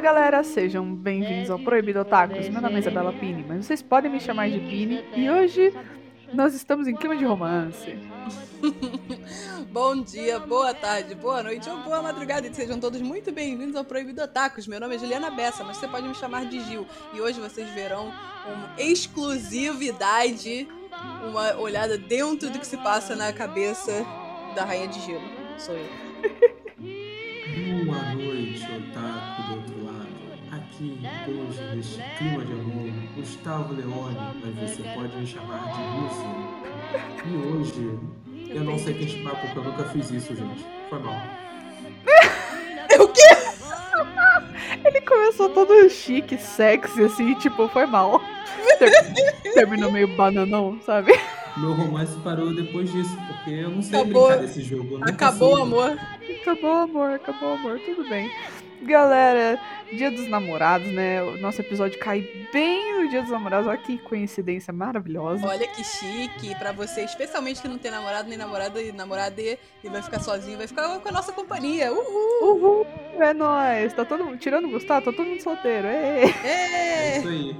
Fala galera, sejam bem-vindos ao Proibido Otakus. Meu nome é Isabela Pini, mas vocês podem me chamar de Pini e hoje nós estamos em clima de romance. Bom dia, boa tarde, boa noite ou boa madrugada e sejam todos muito bem-vindos ao Proibido Otakus. Meu nome é Juliana Bessa, mas você pode me chamar de Gil. E hoje vocês verão uma exclusividade, uma olhada dentro do que se passa na cabeça da Rainha de Gelo. Sou eu. Boa noite, otaku. Hoje, neste clima de amor, Gustavo Leone, mas você pode me chamar de Lúcio. E hoje, eu não sei quem chamar porque eu nunca fiz isso, gente. Foi mal. O quê? Ele começou todo chique, sexy, assim, tipo, foi mal. Ter- Terminou meio bananão, sabe? Meu romance parou depois disso, porque eu não sei Acabou. brincar desse jogo. Acabou o amor. Acabou o amor, acabou o amor, tudo bem. Galera, dia dos namorados, né? O nosso episódio cai bem no dia dos namorados. Olha que coincidência maravilhosa. Olha que chique pra você, especialmente que não tem namorado nem namorada e namorada e vai ficar sozinho, vai ficar com a nossa companhia. Uhul! Uhul, é nóis. Tá todo mundo, tirando o Gustavo, tá todo mundo solteiro. Ê. É É. isso aí.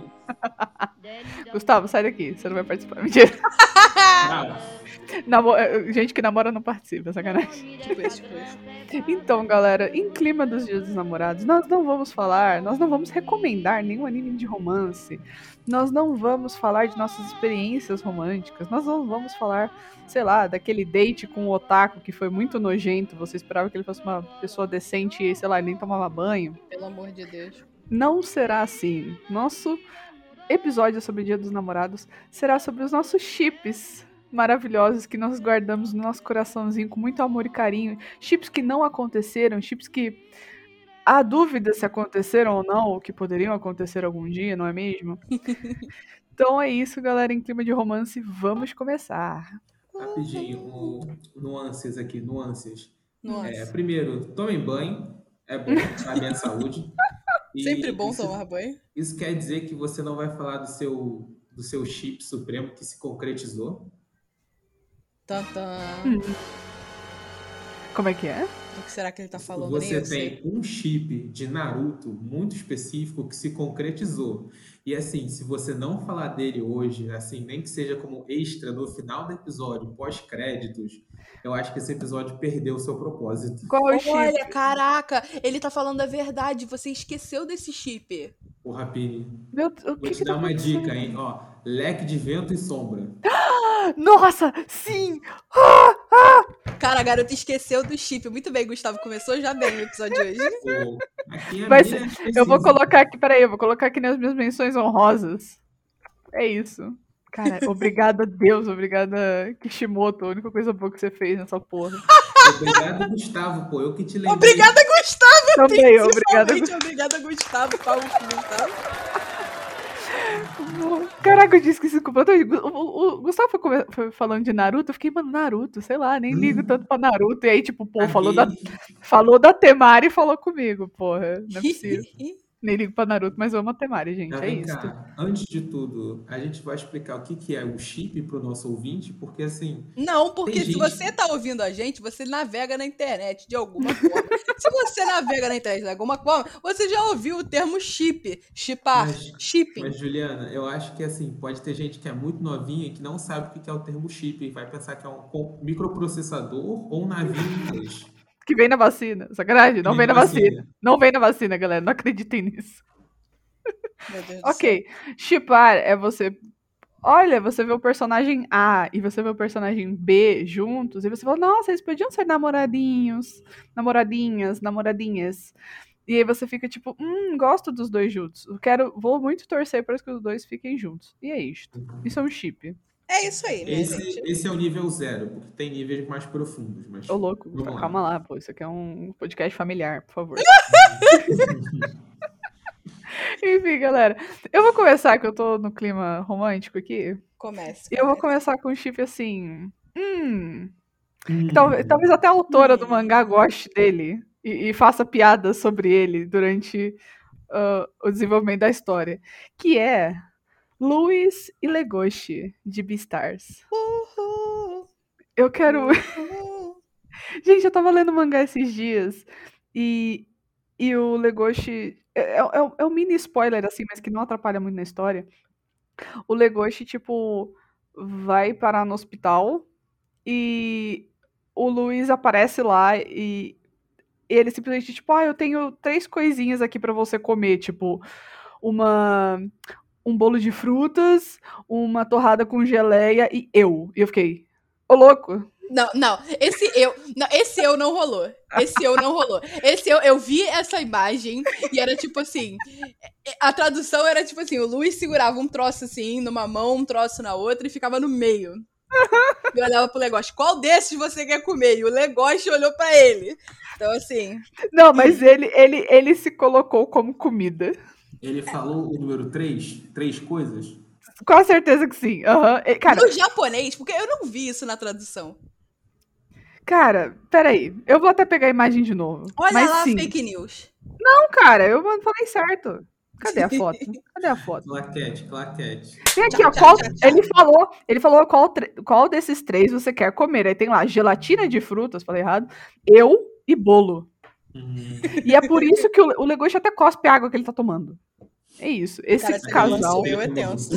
Gustavo, sai daqui, você não vai participar. Mentira. Tchau. Namo- eh, Gente que namora não participa, sacanagem. Tipo isso, tipo isso. Então, galera, em clima dos dias dos namorados, nós não vamos falar, nós não vamos recomendar nenhum anime de romance. Nós não vamos falar de nossas experiências românticas. Nós não vamos falar, sei lá, daquele date com o otaku que foi muito nojento. Você esperava que ele fosse uma pessoa decente e, sei lá, ele nem tomava banho. Pelo amor de Deus. Não será assim. Nosso episódio sobre o Dia dos Namorados será sobre os nossos chips maravilhosos que nós guardamos no nosso coraçãozinho com muito amor e carinho. Chips que não aconteceram, chips que há dúvida se aconteceram ou não, ou que poderiam acontecer algum dia, não é mesmo? então é isso, galera. Em clima de romance, vamos começar. Rapidinho, um- nuances aqui, nuances. É, primeiro, tomem banho. É bom, sabe a saúde. E Sempre bom isso- tomar banho. Isso quer dizer que você não vai falar do seu, do seu chip supremo que se concretizou? Tantã. Como é que é? O que será que ele tá falando? Você tem um chip de Naruto muito específico que se concretizou. E assim, se você não falar dele hoje, assim, nem que seja como extra no final do episódio, pós-créditos, eu acho que esse episódio perdeu o seu propósito. Qual é o chip? Olha, caraca, ele tá falando a verdade. Você esqueceu desse chip. O Rapini. Meu, o que Vou que te tá dar uma acontecendo? dica, hein? Ó, leque de vento e sombra. Nossa, sim! Cara, a garota esqueceu do chip. Muito bem, Gustavo. Começou já bem o episódio de hoje. Pô, é Mas Eu vou colocar aqui, peraí, eu vou colocar aqui nas minhas menções honrosas. É isso. Cara, obrigada a Deus, obrigada Kishimoto, a única coisa boa que você fez nessa porra. Obrigado, Gustavo, pô. Eu que te lembrei. Obrigada, Gustavo. Também, obrigada. Obrigada, Gustavo. Palmas pro Gustavo. Caraca, eu tinha esquecido completamente. O, o- o Gustavo foi, foi falando de Naruto, eu fiquei, mano, Naruto, sei lá, nem ligo tanto pra Naruto. E aí, tipo, pô, falou da, falou da Temari e falou comigo, porra. Não é possível. Nem ligo pra Naruto, mas amo a Temari, gente. Ah, É isso. antes de tudo, a gente vai explicar o que, que é o chip para o nosso ouvinte, porque assim, Não, porque se gente- você tá ouvindo a gente, você navega na internet de alguma forma. se você navega na internet de alguma forma, você já ouviu o termo chip. Chipar. Mas- Shipping. mas Juliana, eu acho que assim, pode ter gente que é muito novinha e que não sabe o que que é o termo chip e vai pensar que é um microprocessador ou um navio em inglês. Que vem na vacina. Sacanagem, não Vem vem na na vacina. vacina. Não vem na vacina, galera. Não acreditem nisso. Meu Deus do Ok. Chipar é você. Olha, você vê o personagem A e você vê o personagem B juntos, e você fala, nossa, eles podiam ser namoradinhos, namoradinhas, namoradinhas. E aí você fica tipo, hum, gosto dos dois juntos. Eu quero, vou muito torcer para que os dois fiquem juntos. E é isto. Isso é um chip. É isso aí, minha Esse, gente. esse é o nível zero, porque tem níveis mais profundos. Mas Ô, louco, Vamos lá. calma lá, pô. Isso aqui é um podcast familiar, por favor. Enfim, galera. Eu vou começar, que eu tô no clima romântico aqui. Comece. E eu vou começar com um chip assim. Hum. Hum, Talvez, talvez até a autora do mangá goste dele e, e faça piadas sobre ele durante ah, o desenvolvimento da história. Que é Luis e Legoshi, de Beastars. Uhul, Eu quero. uhul. Gente, eu tava lendo mangá esses dias e E o Legoshi. É, é, é um- é um mini spoiler, assim, mas que não atrapalha muito na história. O Legoshi, tipo, vai parar no hospital e o Luiz aparece lá e ele simplesmente, tipo, ah, eu tenho três coisinhas aqui pra você comer, tipo, uma. Um bolo de frutas, uma torrada com geleia e eu. E eu fiquei, ô louco, Não, não, esse eu, não, esse eu não rolou. Esse eu não rolou. Esse eu, eu vi essa imagem e era tipo assim, a tradução era tipo assim, o Luiz segurava um troço assim numa mão, um troço na outra e ficava no meio. E olhava pro Legoshi, qual desses você quer comer? E o Legoshi olhou pra ele. Então assim, Não, mas ele, ele, ele se colocou como comida. Ele falou o número 3? Três coisas? Com certeza que sim. E, Cara, no japonês, porque eu não vi isso na tradução. cara, peraí. Eu vou até pegar a imagem de novo. Olha mas lá, sim. fake news. Não, cara, eu falei certo. Cadê a foto? Cadê a foto? Claquete, claquete. Tem aqui, Tchau, ó. tchau, Qual, tchau, tchau. ele falou, ele falou qual, qual desses três você quer comer. Aí tem lá gelatina de frutas, falei errado. Eu e bolo. Hum, E é por isso que o, o Legoshi até cospe a água que ele tá tomando. É isso. Esse Cara, esse casal. é tenso.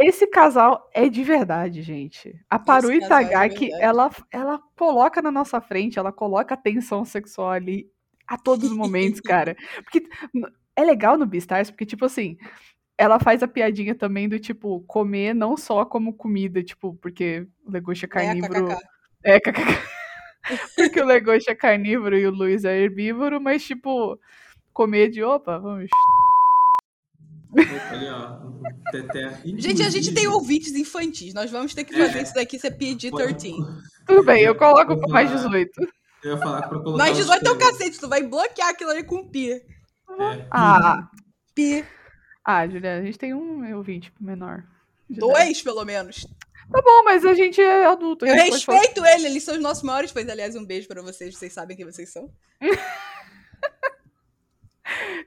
Esse casal é de verdade, gente. A Paru Esse é Itagaki, verdade. ela, ela coloca na nossa frente, ela coloca a tensão sexual ali a todos os momentos, cara. Porque é legal no Beastars, porque, tipo assim, ela faz a piadinha também do, tipo, comer não só como comida, tipo, porque o Legoshi é É, carnívoro. kkk. É, kkk. porque o Legoshi é carnívoro e o Luiz é herbívoro, mas, tipo, comer de, opa, vamos... Opa, ali, ó. o Teté. Gente, a gente tem ouvintes infantis. Nós vamos ter que fazer isso daqui ser PG-13. Tudo bem, eu coloco pra mais falar. 18. Eu ia falar pra colocar. Mais os 18 é o cacete, tu vai bloquear aquilo ali com pi. É, Ah, Pi. Ah, Juliana, a gente tem um ouvinte menor. Dois, pelo menos. Tá bom, mas a gente é adulto. Eu pode falar- respeito ele, eles são os nossos maiores fãs. Aliás, um beijo pra vocês, vocês sabem quem vocês são.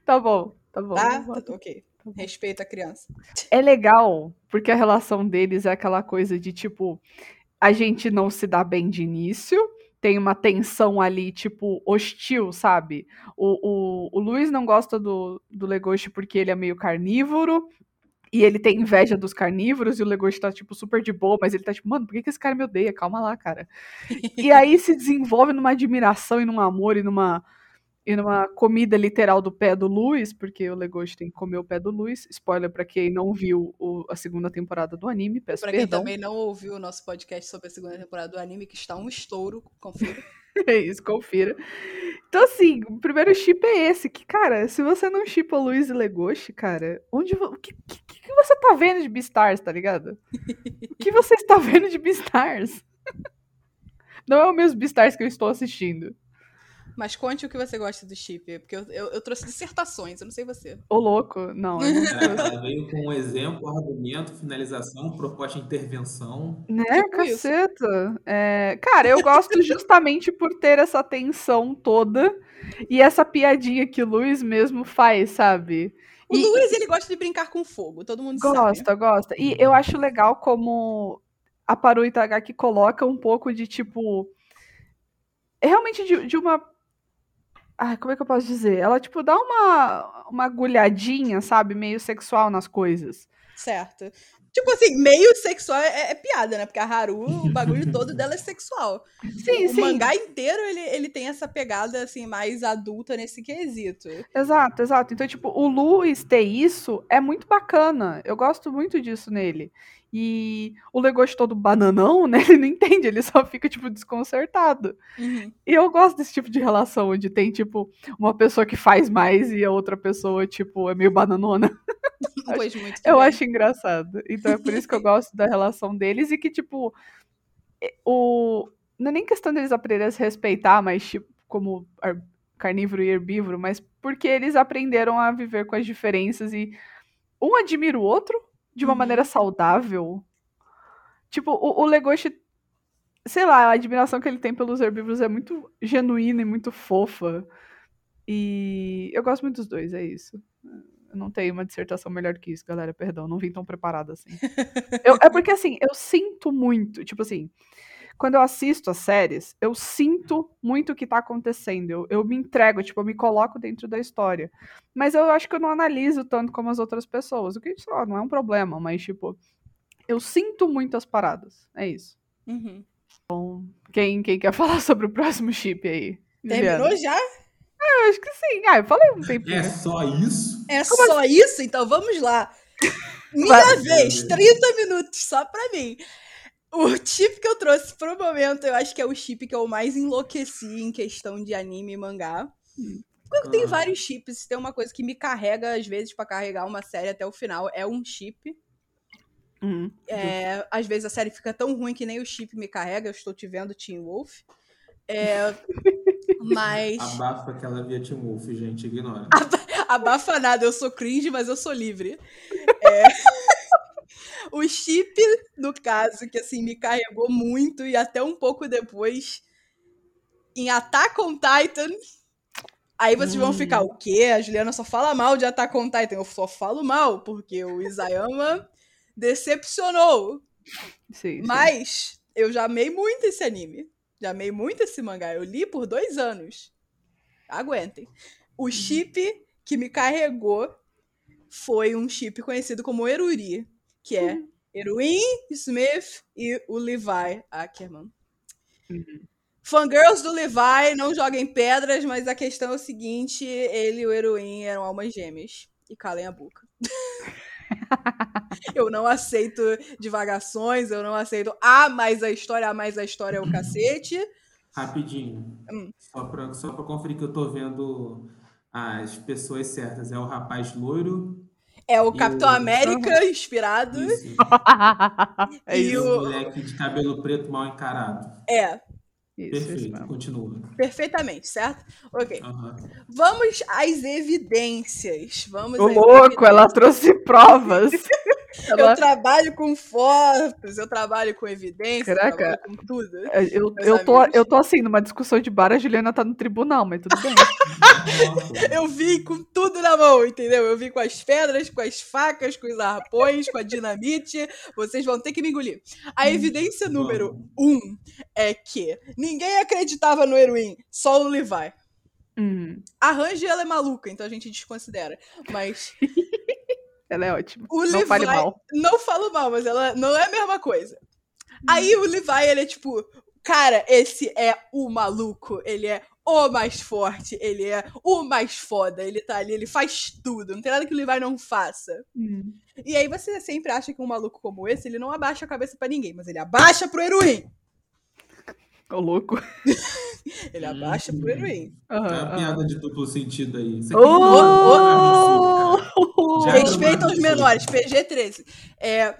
Tá bom, tá bom. Tá? eu. Tá, ok. Respeito a criança. É legal, porque a relação deles é aquela coisa de tipo, a gente não se dá bem de início, tem uma tensão ali, tipo, hostil, sabe? O, o, o Luiz não gosta do, do Legoshi porque ele é meio carnívoro. E ele tem inveja dos carnívoros, e o Legoshi tá, tipo, super de boa, mas ele tá tipo, mano, por que, que esse cara me odeia? Calma lá, cara. E aí se desenvolve numa admiração e num amor e numa, e numa comida literal do pé do Luiz, porque o Legoshi tem que comer o pé do Luiz. Spoiler pra quem não viu o- a segunda temporada do anime, peço Pra quem perdão. também não ouviu o nosso podcast sobre a segunda temporada do anime, que está um estouro, confira. É isso, confira. Então, assim, o primeiro chip é esse, que, cara, se você não chipa o Luiz e Legoshi, cara, onde o que, que, que você tá vendo de Beastars, tá ligado? O que você está vendo de Beastars? Não é o mesmo Beastars que eu estou assistindo. Mas conte o que você gosta do chip, porque eu, eu, eu trouxe dissertações, eu não sei você. Ô, louco, não. É, veio com um exemplo, argumento, finalização, proposta de intervenção. Né, Tipo caceta. É, cara, eu gosto justamente por ter essa tensão toda e essa piadinha que o Luiz mesmo faz, sabe? O E- Luiz, ele gosta de brincar com fogo, todo mundo sabe. Gosta, gosta. E eu acho legal como a Paru Itagaki coloca um pouco de tipo. é Realmente de, de uma. Ah, como é que eu posso dizer? Ela, tipo, dá uma, uma agulhadinha, sabe? Meio sexual nas coisas. Certo. Tipo assim, meio sexual é, é piada, né? Porque a Haru, o bagulho todo dela é sexual. Sim, o sim. mangá inteiro, ele, ele tem essa pegada, assim, mais adulta nesse quesito. Exato, exato. Então, tipo, o Luiz ter isso é muito bacana. Eu gosto muito disso nele. E o Legoshi todo bananão, né? Ele não entende, ele só fica, tipo, desconcertado. Uhum. E eu gosto desse tipo de relação, onde tem, tipo, uma pessoa que faz mais e a outra pessoa, tipo, é meio bananona. Pois muito Eu bem. acho engraçado. Então é por isso que eu gosto da relação deles e que, tipo, é- o. Não é nem questão deles aprenderem a se respeitar, mas, tipo, como ar- carnívoro e herbívoro, mas porque eles aprenderam a viver com as diferenças e um admira o outro de uma Uhum. maneira saudável. Tipo, o, o Legoshi, sei lá, a admiração que ele tem pelos herbívoros é muito genuína e muito fofa. E eu gosto muito dos dois, é isso. Eu não tenho uma dissertação melhor que isso, galera. Perdão, não vim tão preparada assim. Eu- é porque, assim, eu sinto muito, tipo assim, quando eu assisto as séries, eu sinto muito o que tá acontecendo. Eu, eu me entrego, tipo, eu me coloco dentro da história. Mas eu acho que eu não analiso tanto como as outras pessoas. O que, sei não é um problema, mas, tipo, eu sinto muito as paradas. É isso. Uhum. Bom, quem, quem quer falar sobre o próximo chip aí? Terminou Juliana? já? Eu acho que sim. Ah, eu falei um tempinho. É só isso? É só isso? Então vamos lá. Minha vez, 30 minutos só pra mim. O chip que eu trouxe pro momento, eu acho que é o chip que eu mais enlouqueci em questão de anime e mangá. Porque tem Ah. vários chips, tem uma coisa que me carrega, às vezes, pra carregar uma série até o final, é um chip. Uhum. É, às vezes a série fica tão ruim que nem o chip me carrega, eu estou te vendo, Teen Wolf. É, mas. Abafa que ela via Team Wolf, gente, ignora. Abafa nada, eu sou cringe, mas eu sou livre. É, o chip, no caso, que assim, me carregou muito e até um pouco depois, em Attack on Titan. Aí vocês vão Hum. ficar, o quê? A Juliana só fala mal de Attack on Titan. Eu só falo mal, porque o Isayama decepcionou. Sim, sim. Mas eu já amei muito esse anime. Já amei muito esse mangá. Eu li por dois anos. Aguentem. O chip que me carregou foi um chip conhecido como Eruri, que é Eruin Smith e o Levi Ackerman. Uhum. Fangirls do Levi, não joguem pedras, mas a questão é o seguinte: ele e o Eruin eram almas gêmeas. E calem a boca. eu não aceito divagações, eu não aceito. Ah, mas a história, ah, mas a história é o cacete. Rapidinho. Hum. Só, pra, só pra conferir que eu tô vendo as pessoas certas. É o rapaz loiro. É o Capitão o- América inspirado. Isso. é E isso. o o- moleque de cabelo preto mal encarado. É, Isso, isso Perfeito, mesmo. continua. perfeitamente, certo? Ok. Aham. Vamos às evidências. Vamos às louco, ela evidências. trouxe provas. Eu trabalho com fotos, eu trabalho com evidência, eu trabalho com tudo. Eu, Meus eu, tô, eu tô assim, numa discussão de bar, a Juliana tá no tribunal, mas tudo bem. Eu vim com tudo na mão, entendeu? Eu vim com as pedras, com as facas, com os arpões, com a dinamite. Vocês vão ter que me engolir. A evidência número Vamos. um é que ninguém acreditava no Eruin, só o Levi. Hum, A Range, ela é maluca, então a gente desconsidera. Mas ela é ótima. o Não Levi... fale mal. Não falo mal, mas ela não é a mesma coisa. Aí o Levi, ele é tipo... Cara, esse é o maluco. Ele é o mais forte. Ele é o mais foda. Ele tá ali, ele faz tudo. Não tem nada que o Levi não faça. Hum. E aí você sempre acha que um maluco como esse, ele não abaixa a cabeça pra ninguém, mas ele abaixa pro Eruin. Ô, louco. Ele abaixa pro Eruin. É uma Aham, aham. piada de duplo sentido aí. Isso Ô! Aqui Já Respeita os isso. menores, PG-13. É,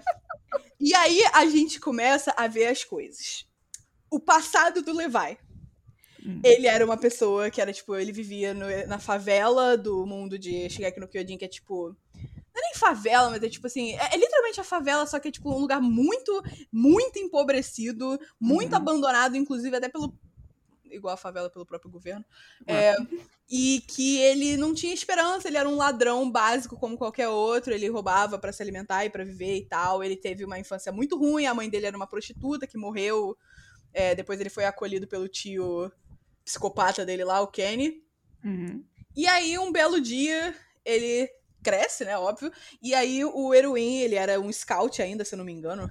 E aí a gente começa a ver as coisas. O passado do Levi. Hum. Ele era uma pessoa que era, tipo, ele vivia no- na favela do mundo de Shigeki no Kyojin, que é, tipo... Não é nem favela, mas é, tipo, assim... É, é literalmente a favela, só que é, tipo, um lugar muito, muito empobrecido, muito Uhum. abandonado, inclusive até pelo... Igual a favela pelo próprio governo. É, e que ele não tinha esperança, ele era um ladrão básico como qualquer outro, ele roubava pra se alimentar e pra viver e tal. Ele teve uma infância muito ruim, a mãe dele era uma prostituta que morreu. É, depois ele foi acolhido pelo tio psicopata dele lá, o Kenny. Uhum. E aí, um belo dia, ele cresce, né, óbvio. E aí, o Eruin, ele era um scout ainda, se eu não me engano.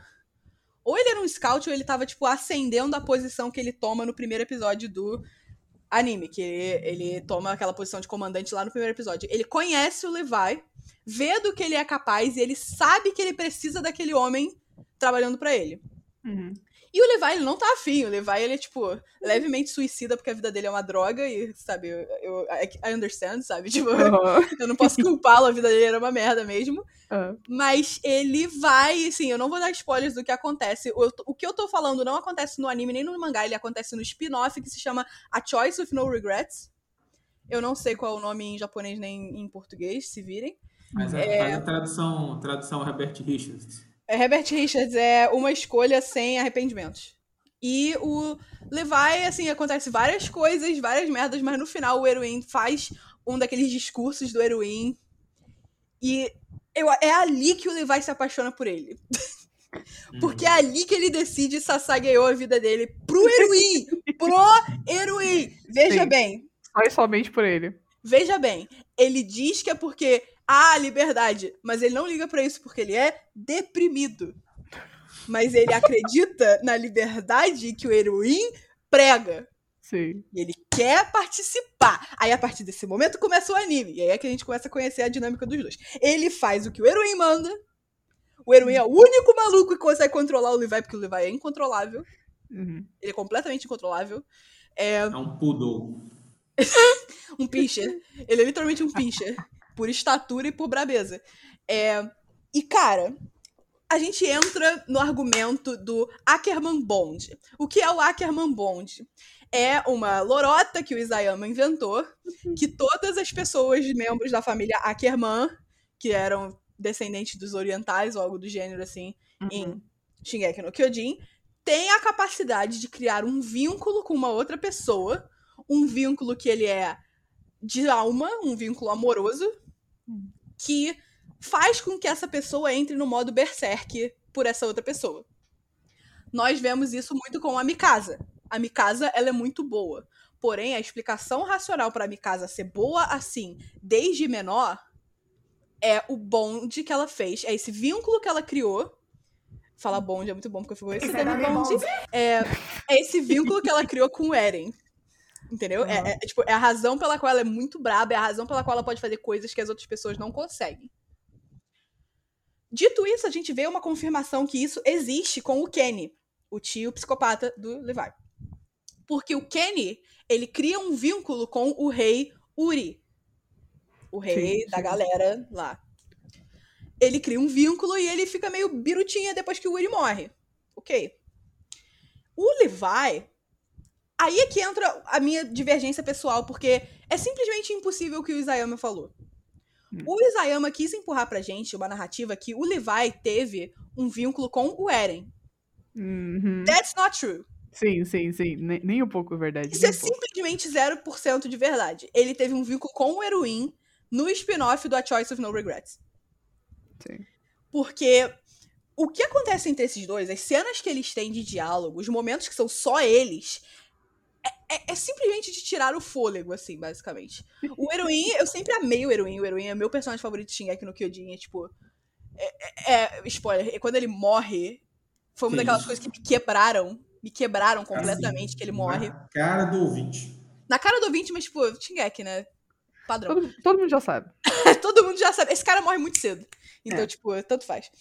Ou ele era um scout, ou ele tava, tipo, ascendendo a posição que ele toma no primeiro episódio do anime. Que ele, ele toma aquela posição de comandante lá no primeiro episódio. Ele conhece o Levi, vê do que ele é capaz, e ele sabe que ele precisa daquele homem trabalhando pra ele. Uhum. E o Levi, ele não tá afim. O Levi, ele é, tipo, levemente suicida porque a vida dele é uma droga e, sabe, eu, eu I understand, sabe? Tipo, eu não posso culpá-lo, a vida dele era uma merda mesmo. Mas ele vai, assim, eu não vou dar spoilers do que acontece. O, o que eu tô falando não acontece no anime nem no mangá, ele acontece no spin-off que se chama A Choice with No Regrets. Eu não sei qual é o nome em japonês nem em português, se virem. Mas a, faz a tradução, tradução Herbert Richards. É, Herbert Richards é uma escolha sem arrependimentos. E o Levi, assim, acontece várias coisas, várias merdas, mas no final o Eruin faz um daqueles discursos do Eruin. E eu, é ali que o Levi se apaixona por ele. Porque é ali que ele decide se Sasageou a vida dele pro Eruin. pro Eruin. Veja Sim. bem. Só e somente por ele. Veja bem. Ele diz que é porque há liberdade. Mas ele não liga pra isso porque ele é deprimido. Mas ele acredita na liberdade que o Eruin prega. Sim. E ele quer participar. Aí, a partir desse momento, começa o anime. E aí é que a gente começa a conhecer a dinâmica dos dois. Ele faz o que o Eruin manda. O Eruin é o único maluco que consegue controlar o Levi, porque o Levi é incontrolável. Uhum. Ele é completamente incontrolável. É É um poodle. um pincher. Ele é literalmente um pincher. Por estatura e por brabeza. É, E, cara, a gente entra no argumento do Ackerman Bond. O que é o Ackerman Bond? É uma lorota que o Isayama inventou, que todas as pessoas, membros da família Ackerman, que eram descendentes dos orientais ou algo do gênero assim, Uhum. em Shingeki no Kyojin, têm a capacidade de criar um vínculo com uma outra pessoa, um vínculo que ele é de alma, um vínculo amoroso, que faz com que essa pessoa entre no modo berserk por essa outra pessoa. Nós vemos isso muito com a Mikasa. A Mikasa, ela é muito boa. Porém, a explicação racional para a Mikasa ser boa assim, desde menor, é o bonde que ela fez. É esse vínculo que ela criou. Falar bonde é muito bom, porque eu fico esse dando bonde. É, é esse vínculo que ela criou com o Eren. Entendeu? É, é, tipo, é a razão pela qual ela é muito braba, é a razão pela qual ela pode fazer coisas que as outras pessoas não conseguem. Dito isso, a gente vê uma confirmação que isso existe com o Kenny, o tio psicopata do Levi. Porque o Kenny, ele cria um vínculo com o rei Uri. O rei Sim, da sim. galera lá. Ele cria um vínculo e ele fica meio birutinha depois que o Uri morre. Ok. O Levi. Aí é que entra a minha divergência pessoal, porque é simplesmente impossível o que o Isayama falou. Hum. O Isayama quis empurrar pra gente uma narrativa que o Levi teve um vínculo com o Eren. Uhum. That's not true. Sim, sim, sim. Nem, nem um pouco verdade. Isso é um simplesmente 0% de verdade. Ele teve um vínculo com o Eruin no spin-off do A Choice of No Regrets. Sim. Porque o que acontece entre esses dois, as cenas que eles têm de diálogo, os momentos que são só eles, é, é- é simplesmente de tirar o fôlego, assim, basicamente. O Eruin, eu sempre amei o Eruin. O Eruin é meu personagem favorito de Shingeki no Kyojin. É tipo. É, é- é- spoiler, quando ele morre, foi uma Que daquelas coisas que me quebraram. Me quebraram completamente Assim, que ele morre. Na cara do ouvinte. Na cara do ouvinte, mas, tipo, Shingeki, né? Padrão. Todo, todo mundo já sabe. Todo mundo já sabe. Esse cara morre muito cedo. Então, É. tipo, tanto faz.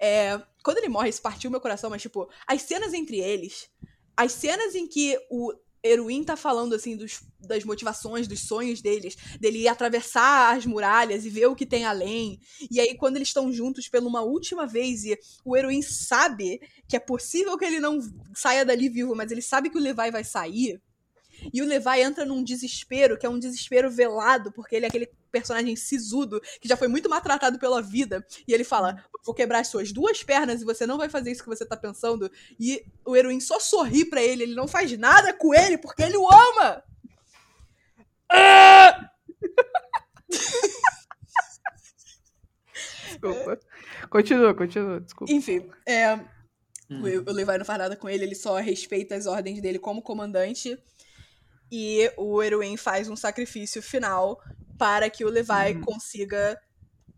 É, quando ele morre, isso partiu meu coração, mas, tipo, as cenas entre eles, as cenas em que o Eruin tá falando, assim, dos, das motivações, dos sonhos deles, dele ir atravessar as muralhas e ver o que tem além. E aí, quando eles estão juntos pela uma última vez e o Eruin sabe que é possível que ele não saia dali vivo, mas ele sabe que o Levi vai sair. E o Levi entra num desespero, que é um desespero velado, porque ele é aquele personagem sisudo, que já foi muito maltratado pela vida. E ele fala: Vou quebrar as suas duas pernas e você não vai fazer isso que você tá pensando. E o Eruin só sorri pra ele, ele não faz nada com ele porque ele o ama! Ah! Desculpa. Continua, continua. Desculpa. Enfim, é, Hum. o, o Levi não faz nada com ele, ele só respeita as ordens dele como comandante. E o Eruin faz um sacrifício final para que o Levi Uhum. consiga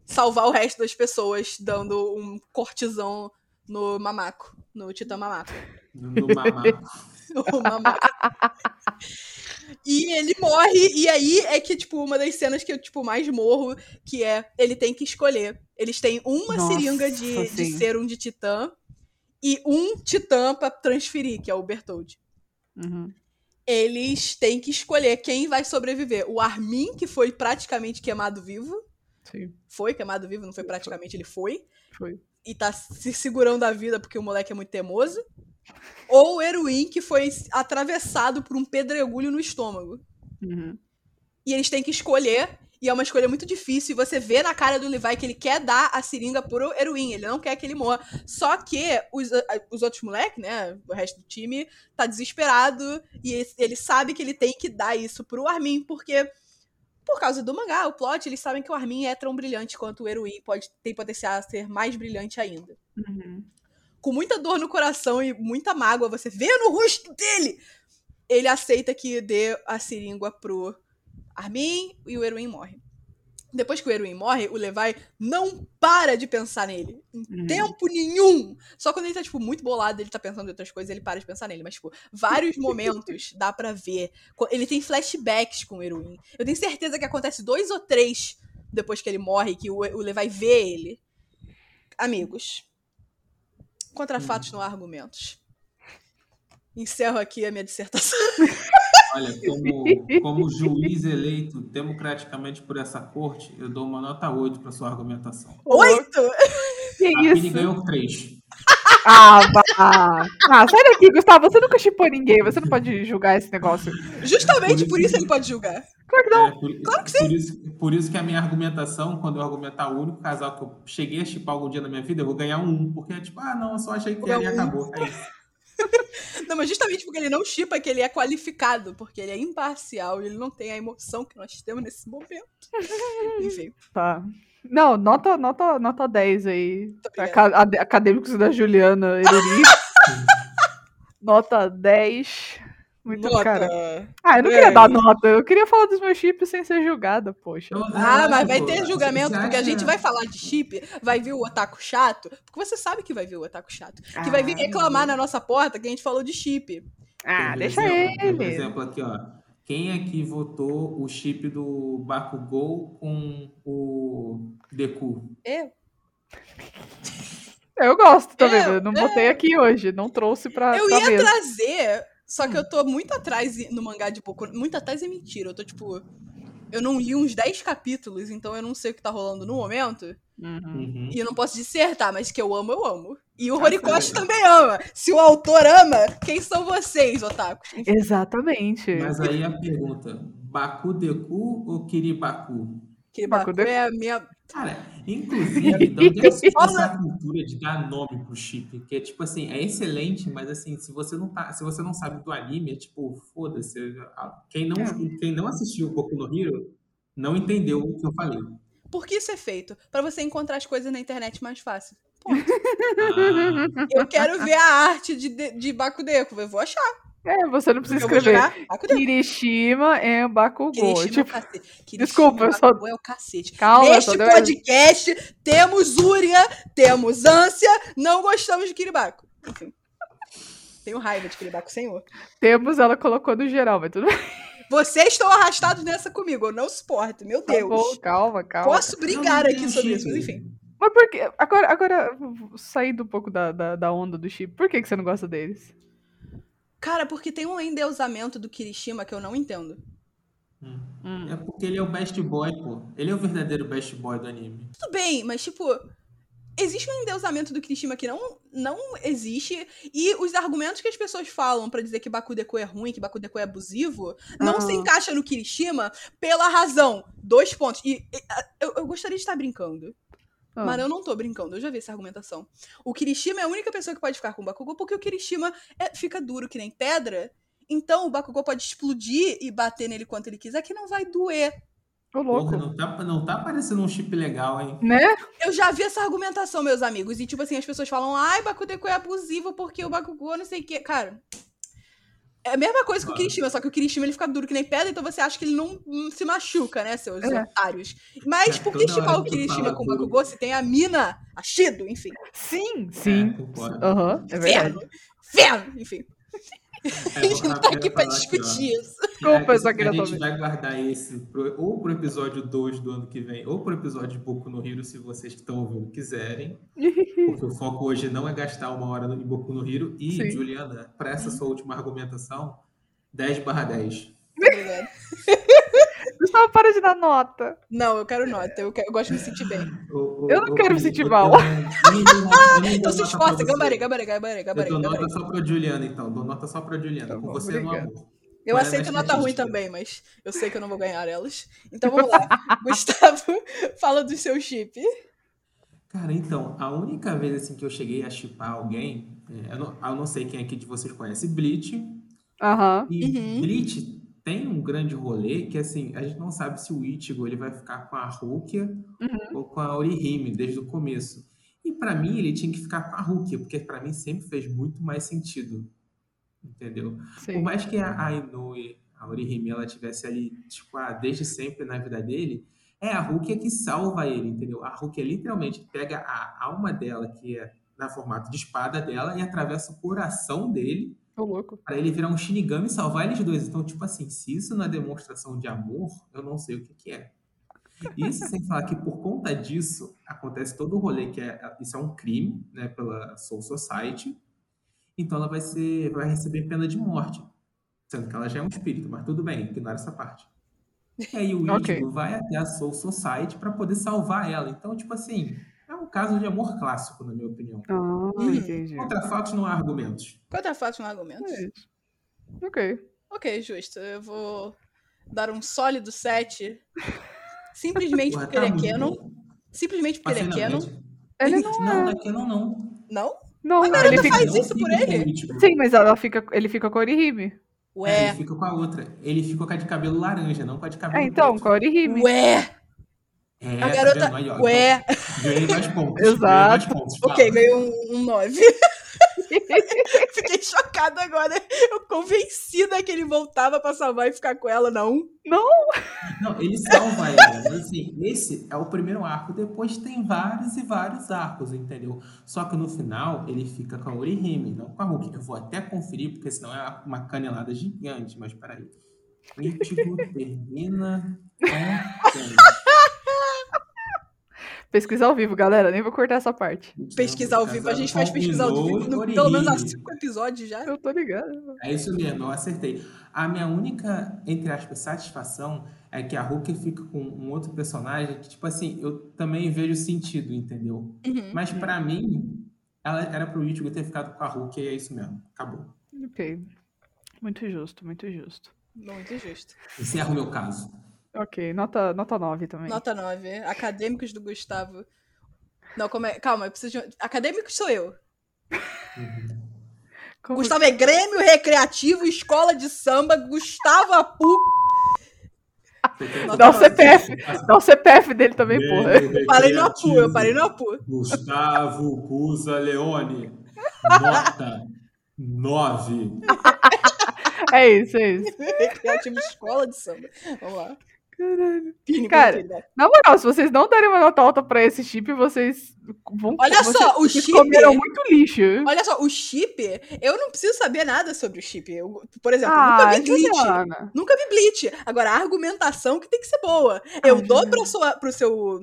salvar o resto das pessoas, dando um cortizão no mamaco, no Titã Mamaco. No, no mamaco. O mamaco. E ele morre, e aí é que, tipo, uma das cenas que eu, tipo, mais morro, que é, ele tem que escolher. Eles têm uma Nossa, seringa de, de sim. serum de titã e um titã pra transferir, que é o Bertold. Uhum. Eles têm que escolher quem vai sobreviver. O Armin, que foi praticamente queimado vivo. Sim, Foi queimado vivo, não foi praticamente, ele foi. foi. E tá se segurando a vida porque o moleque é muito teimoso. Ou o Eruin, que foi atravessado por um pedregulho no estômago. Uhum. E eles têm que escolher. E é uma escolha muito difícil. E você vê na cara do Levi que ele quer dar a seringa pro Eruin. Ele não quer que ele morra. Só que os, os outros moleques, né? O resto do time, tá desesperado. E ele sabe que ele tem que dar isso pro Armin. Porque, por causa do mangá, o plot, eles sabem que o Armin é tão brilhante quanto o Eruin. Pode, tem potencial a ser mais brilhante ainda. Uhum. com muita dor no coração e muita mágoa, você vê no rosto dele, ele aceita que dê a seringa pro Armin e o Erwin morre. Depois que o Erwin morre, o Levi não para de pensar nele. Em Uhum. tempo nenhum. Só quando ele tá, tipo, muito bolado, ele tá pensando em outras coisas, ele para de pensar nele. Mas, tipo, vários momentos dá pra ver. Ele tem flashbacks com o Erwin. Eu tenho certeza que acontece dois ou três depois que ele morre, que o, o Levi vê ele. Amigos. Contra fatos não há argumentos. Encerro aqui a minha dissertação. Olha, como, como juiz eleito democraticamente por essa corte, eu dou uma nota 8 para sua argumentação. Oito! Que A Pini isso? ganhou 3. Ah, vá. Ah, sai daqui, Gustavo. Você nunca chipou ninguém. Você não pode julgar esse negócio. Justamente Por por isso- ele pode julgar. Claro que não. É, por, por isso, por isso que a minha argumentação, quando eu argumentar o único casal que eu cheguei a chipar algum dia na minha vida, eu vou ganhar um 1. Porque é tipo, ah, não, eu só achei que era e um. acabou. É isso. Não, mas justamente porque ele não chipa que ele é qualificado, porque ele é imparcial e ele não tem a emoção que nós temos nesse momento. Enfim, Tá. Não, nota, nota, nota 10 aí. Acadêmicos da Juliana Eruri. nota 10. Muito nota. cara. Ah, eu não queria É. dar nota. Eu queria falar dos meus chips sem ser julgada, poxa. Ah, é, mas vai ter julgamento, porque a gente vai falar de chip, vai vir o otaku chato, porque você sabe que vai vir o otaku chato, que vai vir Ah, reclamar na nossa porta que a gente falou de chip. Ah, Por deixa exemplo, Por ele. exemplo, aqui, ó. Quem aqui votou o chip do Bakugou com o Deku? Eu? Eu gosto também. Eu- Eu não botei aqui hoje. Não trouxe pra, Eu pra ia mesa. trazer, só que eu tô muito atrás no mangá de Boku. Muito atrás é mentira. Eu tô tipo. Eu não li uns 10 capítulos, então eu não sei o que tá rolando no momento. Uhum. Uhum. E eu não posso dissertar, mas que eu amo, eu amo. E o Tá Horikoshi também ama. Se o autor ama, quem são vocês, otakus? Enfim, Exatamente. Mas aí a pergunta: Baku Deku ou Kiribaku? Que Baku Baku é a minha. Cara, inclusive, é que surgiu essa cultura de dar nome pro chip? Que é tipo assim, é excelente, mas assim, se você não tá, se você não sabe do anime, é tipo, foda-se. Quem não, É. quem não assistiu Boku no Hero não entendeu o que eu falei. Por que isso é feito? Pra você encontrar as coisas na internet mais fácil. Ponto. Ah, Eu quero ver a arte de, de, de Bakudeko. Eu vou achar. É, você não precisa escrever. Bakudeko. Kirishima e Bakugou. Kirishima é o Tipo, cacete. Kirishima desculpa, eu só- é o cacete. calma, Neste podcast, temos Úria, temos ânsia, não gostamos de Kiribako. Enfim. Tenho raiva de Kiribako, senhor. temos, ela colocou no geral, mas tudo bem. Vocês estão arrastados nessa comigo, eu não suporto, meu Tá Deus. bom, calma, calma. Posso brigar não aqui tem sobre isso, mas enfim. Mas por que. Agora, agora saindo um pouco da, da, da onda do chip, por que, que você não gosta deles? Cara, porque tem um endeusamento do Kirishima que eu não entendo. hum. É porque ele é o best boy, pô. Ele é o verdadeiro best boy do anime. Tudo bem, mas tipo, existe um endeusamento do Kirishima que não, não existe. E os argumentos que as pessoas falam pra dizer que Bakudeko é ruim, que Bakudeko é abusivo, não Ah. se encaixa no Kirishima pela razão. Dois pontos. E, e, eu, eu gostaria de estar brincando. Ah. Mas eu não tô brincando, eu já vi essa argumentação. O Kirishima é a única pessoa que pode ficar com o Bakugou, porque o Kirishima é- fica duro que nem pedra. Então o Bakugou pode explodir e bater nele quanto ele quiser, que não vai doer. Ô, louco. Porra, não tá, não tá parecendo um chip legal, hein? Né? Eu já vi essa argumentação, meus amigos. E, tipo assim, as pessoas falam, ai, Bakudeko é abusivo porque o Bakugou não sei o quê. Cara, é a mesma coisa que o. Kirishima, só que o Kirishima ele fica duro que nem pedra, então você acha que ele não se machuca, né, seus É. otários. Mas É, por que chipar o Kirishima com o. Bakugou se tem a mina, a Shido, enfim. Sim, sim. concordo. Aham, é verdade. Inferno. Inferno, enfim. É, A gente não tá aqui pra falar aqui, discutir isso. Desculpa, eu só a gente vai guardar esse pro- ou pro episódio 2 do ano que vem, ou pro episódio de Boku no Hero, se vocês que estão ouvindo quiserem. Porque o foco hoje não é gastar uma hora em Boku no Hero. E, Sim. Juliana, para essa sua última argumentação, 10 barra 10. Obrigada. Gustavo, para de dar nota. Não, eu quero nota. Eu, quero- eu gosto de me sentir bem. Eu não quero me sentir mal. Então se esforça, gambare, gambare, gambare, Eu dou nota só pra Juliana, então. Dou nota só pra Juliana. Tá com bom, você no obrigado. amor. Eu Mas aceito nota ruim também, mas eu sei que eu não vou ganhar elas. Então vamos lá. Gustavo, fala do seu chip. Cara, então, a única vez assim que eu cheguei a chipar alguém, é, eu, não, eu não sei quem aqui de vocês conhece Bleach, Aham. e Uhum. Bleach tem um grande rolê que assim, a gente não sabe se o Ichigo ele vai ficar com a Rukia Uhum. ou com a Orihime desde o começo. E pra mim ele tinha que ficar com a Rukia, porque pra mim sempre fez muito mais sentido. Entendeu? Por Sim. mais que a a Inoue, a Orihime, ela tivesse ali, tipo, ah, desde sempre na vida dele, é a Rukia que salva ele, entendeu? A Rukia literalmente pega a alma dela, que é na formato de espada dela, e atravessa o coração dele Ô, louco. para ele virar um Shinigami e salvar eles dois. Então, tipo assim, se isso não é demonstração de amor, eu não sei o que, que é. Isso sem falar que por conta disso acontece todo o rolê que é isso é um crime, né, pela Soul Society. Então ela vai ser vai receber pena de morte, sendo que ela já é um espírito, mas tudo bem, ignora essa parte. E aí o Ok. Ichigo vai até a Soul Society para poder salvar ela. Então, tipo assim, um caso de amor clássico, na minha opinião. Ah, entendi. Contra fatos não há argumentos. Contra fatos não há argumentos. É. Ok. Ok, justo. Eu vou dar um sólido 7. Simplesmente Porra, porque tá ele é canon. bom. Simplesmente porque ele é canon. Ele não, não não é. é canon, não. Não? Não, A ele fica. faz isso por ele? Sim, mas ela fica, ele fica com a Orihime. É, Ué, ele fica com a outra. Ele ficou com a de cabelo laranja, não com a de cabelo É, então, preto. com a Orihime. ué. É, A tá garota. ó, Ué. então, ganhei mais pontos. Exato. Ganhei mais pontos. Ok, ganhei um 9. Fiquei chocada agora. Eu convencida que ele voltava pra salvar e ficar com ela, não. Não, ele salva ela. Mas assim, esse é o primeiro arco. Depois tem vários e vários arcos, entendeu? Só que no final ele fica com a Orihime, não com a Hulk. Eu vou até conferir, porque senão é uma canelada gigante. Mas peraí. Ichigo termina quem? Pesquisa ao vivo, galera. Nem vou cortar essa parte. Pesquisar ao vivo. A gente faz pesquisar ao vivo no- pelo menos há 5 episódios já. Eu tô ligado. É isso mesmo, eu acertei. A minha única, entre aspas, satisfação é que a Hulk fica com um outro personagem que, tipo assim, eu também vejo sentido, entendeu? Uhum. Mas pra mim, ela era pro Ichigo ter ficado com a Hulk e é isso mesmo. Acabou. Ok. Muito justo, muito justo. Muito justo. Encerro o meu caso. Ok, nota, nota 9 também. Nota 9. Acadêmicos do Gustavo. Não, como é? Calma, eu preciso de... Acadêmicos sou eu. Como- Gustavo é Grêmio Recreativo, Escola de Samba, Gustavo Apu. Dá o CPF. Dá o CPF dele também, porra. Eu parei no Apu, eu parei no Apu. Gustavo Cusa Leone. Nota 9. É isso, é isso. Recreativo Escola de Samba. Vamos lá. Caralho. Pini, Cara? Na moral, se vocês não derem uma nota alta pra esse chip, vocês vão. Olha vocês, só, o vocês chip- comeram muito lixo. Olha só, o chip, eu não preciso saber nada sobre o chip. Eu, por exemplo, Ah, nunca vi Bleach. Juliana. Nunca vi Bleach. Agora, a argumentação que tem que ser boa. Eu Ah, dou Juliana. pra sua, pro seu.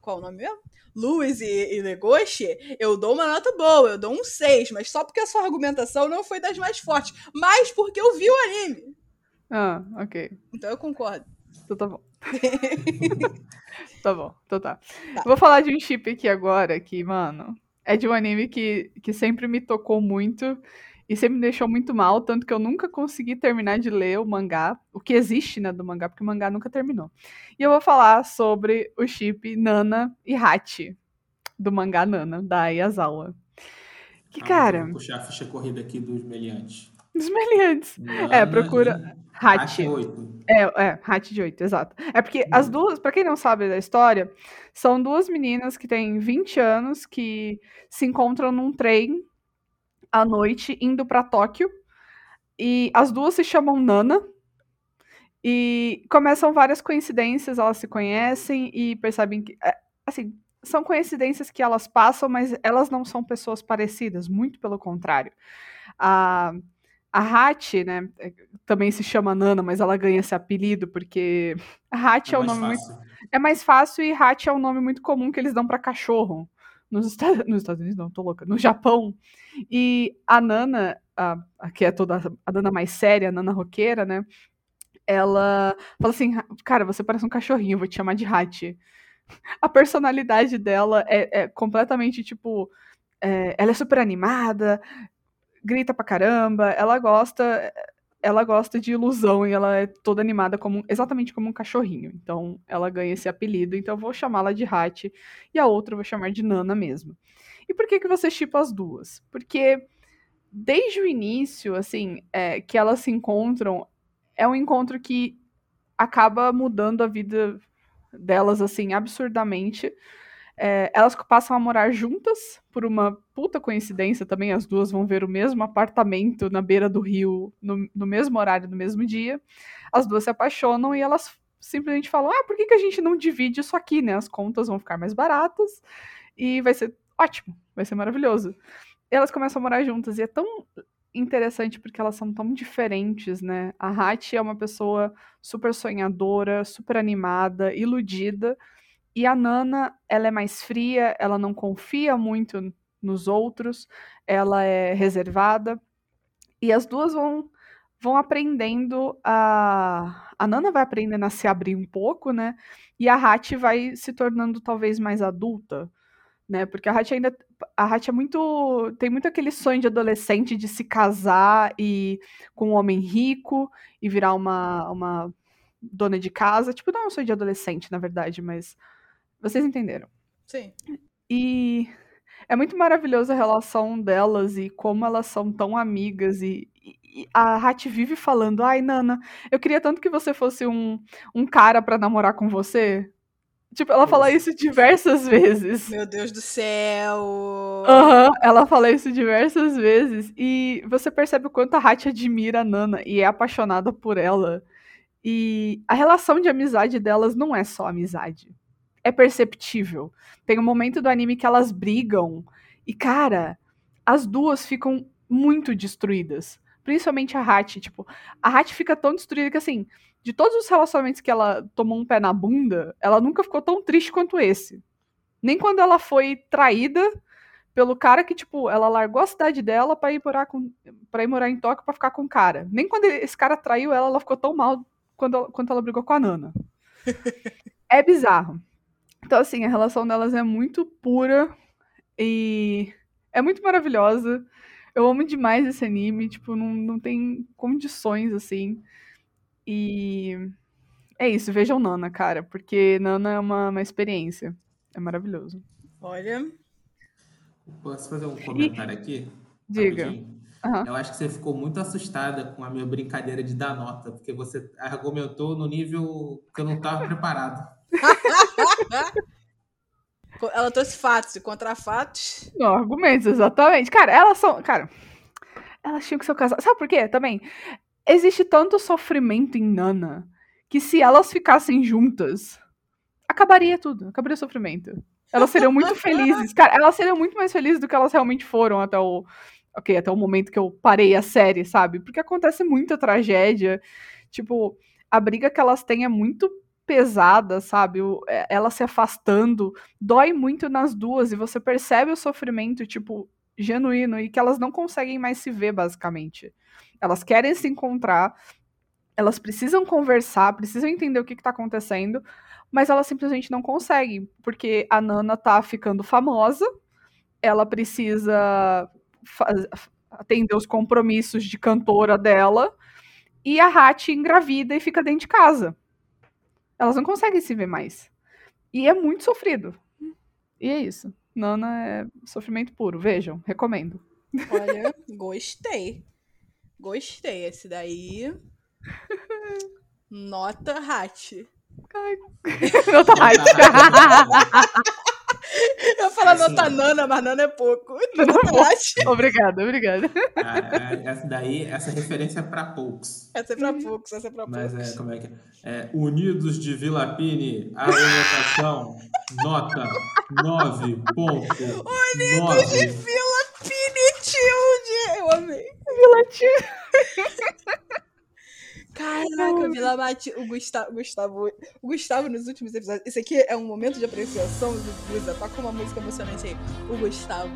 Qual o nome mesmo? Luiz e, e Legoshi, eu dou uma nota boa, eu dou um 6, mas só porque a sua argumentação não foi das mais fortes. Mas porque eu vi o anime. Ah, ok. Então eu concordo. Então tá bom. tá bom, então tá. Tá. Vou falar de um chip aqui agora, que, mano, é de um anime que, que sempre me tocou muito e sempre me deixou muito mal, tanto que eu nunca consegui terminar de ler o mangá, o que existe, né, do mangá, porque o mangá nunca terminou. E eu vou falar sobre o chip Nana e Hachi, do mangá Nana, da Yazawa. Que, cara, Vou puxar a ficha corrida aqui dos meliantes. desmeliantes. É, procura Hachi Hachi. 8. É, é, Hat de 8, exato. É porque as Hum. duas, pra quem não sabe da história, são duas meninas que têm 20 anos que se encontram num trem à noite indo pra Tóquio. E as duas se chamam Nana. E começam várias coincidências, elas se conhecem e percebem que. é, assim, são coincidências que elas passam, mas elas não são pessoas parecidas, muito pelo contrário. A, a Hachi, né, é, também se chama Nana, mas ela ganha esse apelido porque Hachi é, um mais nome muito fácil. é mais fácil e Hachi é um nome muito comum que eles dão pra cachorro. Nos, Esta- nos Estados Unidos, não, tô louca. No Japão. E a Nana, a, que é toda a Nana mais séria, a Nana roqueira, né? Ela fala assim: Cara, você parece um cachorrinho, vou te chamar de Hachi. A personalidade dela é, é completamente tipo. é, ela é super animada, grita pra caramba, ela gosta ela gosta de ilusão e ela é toda animada como exatamente como um cachorrinho. Então ela ganha esse apelido, então eu vou chamá-la de Hachi e a outra eu vou chamar de Nana mesmo. E por que que você chipa as duas? Porque desde o início, assim, é, que elas se encontram, é um encontro que acaba mudando a vida delas assim absurdamente. É, elas passam a morar juntas por uma puta coincidência também. As duas vão ver o mesmo apartamento na beira do rio no, no mesmo horário, no mesmo dia. As duas se apaixonam e elas simplesmente falam: ah, por que, que a gente não divide isso aqui, né? As contas vão ficar mais baratas e vai ser ótimo, vai ser maravilhoso. E elas começam a morar juntas e é tão interessante porque elas são tão diferentes, né? A Hattie é uma pessoa super sonhadora, super animada, iludida, e a Nana, ela é mais fria, ela não confia muito nos outros, ela é reservada, e as duas vão vão aprendendo a a Nana vai aprendendo a se abrir um pouco, né? E a Hattie vai se tornando talvez mais adulta, né? Porque a Hattie ainda a Hattie é muito tem muito aquele sonho de adolescente de se casar e com um homem rico e virar uma uma dona de casa, tipo, não é um sonho de adolescente, na verdade, mas vocês entenderam. Sim. E é muito maravilhosa a relação delas e como elas são tão amigas e, e a Hattie vive falando, ai, Nana, eu queria tanto que você fosse um, um cara para namorar com você. Tipo, ela fala isso diversas vezes. Meu Deus do céu! Uhum, ela fala isso diversas vezes. E você percebe o quanto a Hattie admira a Nana e é apaixonada por ela. E a relação de amizade delas não é só amizade. É perceptível. Tem um momento do anime que elas brigam. E, cara, as duas ficam muito destruídas. Principalmente a Hattie. Tipo, a Hattie fica tão destruída que, assim, de todos os relacionamentos que ela tomou um pé na bunda, ela nunca ficou tão triste quanto esse. Nem quando ela foi traída pelo cara que, tipo, ela largou a cidade dela pra ir morar, com, pra ir morar em Tóquio pra ficar com o cara. Nem quando esse cara traiu ela, ela ficou tão mal quando, quando ela brigou com a Nana. é bizarro. Então, assim, a relação delas é muito pura e é muito maravilhosa. Eu amo demais esse anime, tipo, não, não tem condições, assim. E é isso, vejam Nana, cara, porque Nana é uma, uma experiência. É maravilhoso. Olha. Posso fazer um comentário e... aqui? Diga. Uhum. Eu acho que você ficou muito assustada com a minha brincadeira de dar nota, porque você argumentou no nível que eu não estava preparado. Ela trouxe fatos e contra fatos. Não, argumentos, exatamente. Cara, elas são. Cara, elas tinham que ser casadas. Sabe por quê? Também existe tanto sofrimento em Nana que se elas ficassem juntas, acabaria tudo, acabaria o sofrimento. Elas seriam muito felizes. Cara, elas seriam muito mais felizes do que elas realmente foram até o. Ok, até o momento que eu parei a série, sabe? Porque acontece muita tragédia. Tipo, a briga que elas têm é muito pesada, sabe? O, é, ela se afastando. Dói muito nas duas e você percebe o sofrimento, tipo, genuíno e que elas não conseguem mais se ver, basicamente. Elas querem se encontrar, elas precisam conversar, precisam entender o que, está acontecendo, mas elas simplesmente não conseguem, porque a Nana tá ficando famosa, ela precisa atender os compromissos de cantora dela, e a Hattie engravida e fica dentro de casa. Elas não conseguem se ver mais. E é muito sofrido. E é isso. Nana é sofrimento puro. Vejam, recomendo. Olha, gostei. Gostei. Esse daí. Nota Hat. Nota Hat. Eu falar assim, nota nana, mas nana é pouco. Nota Obrigada, obrigada. Ah, é, essa daí, essa referência é pra poucos. Essa é pra poucos, essa é pra mas poucos. Mas é, como é que é? é Unidos de Vila Pini, a votação, nota 9.9. Unidos de Vila Pini, tio! Eu amei. Vila Tio. Caraca, Vila Mati, o Gustavo, Gustavo, o Gustavo nos últimos episódios. Esse aqui é um momento de apreciação do Guza. Toca uma música emocionante aí. O Gustavo,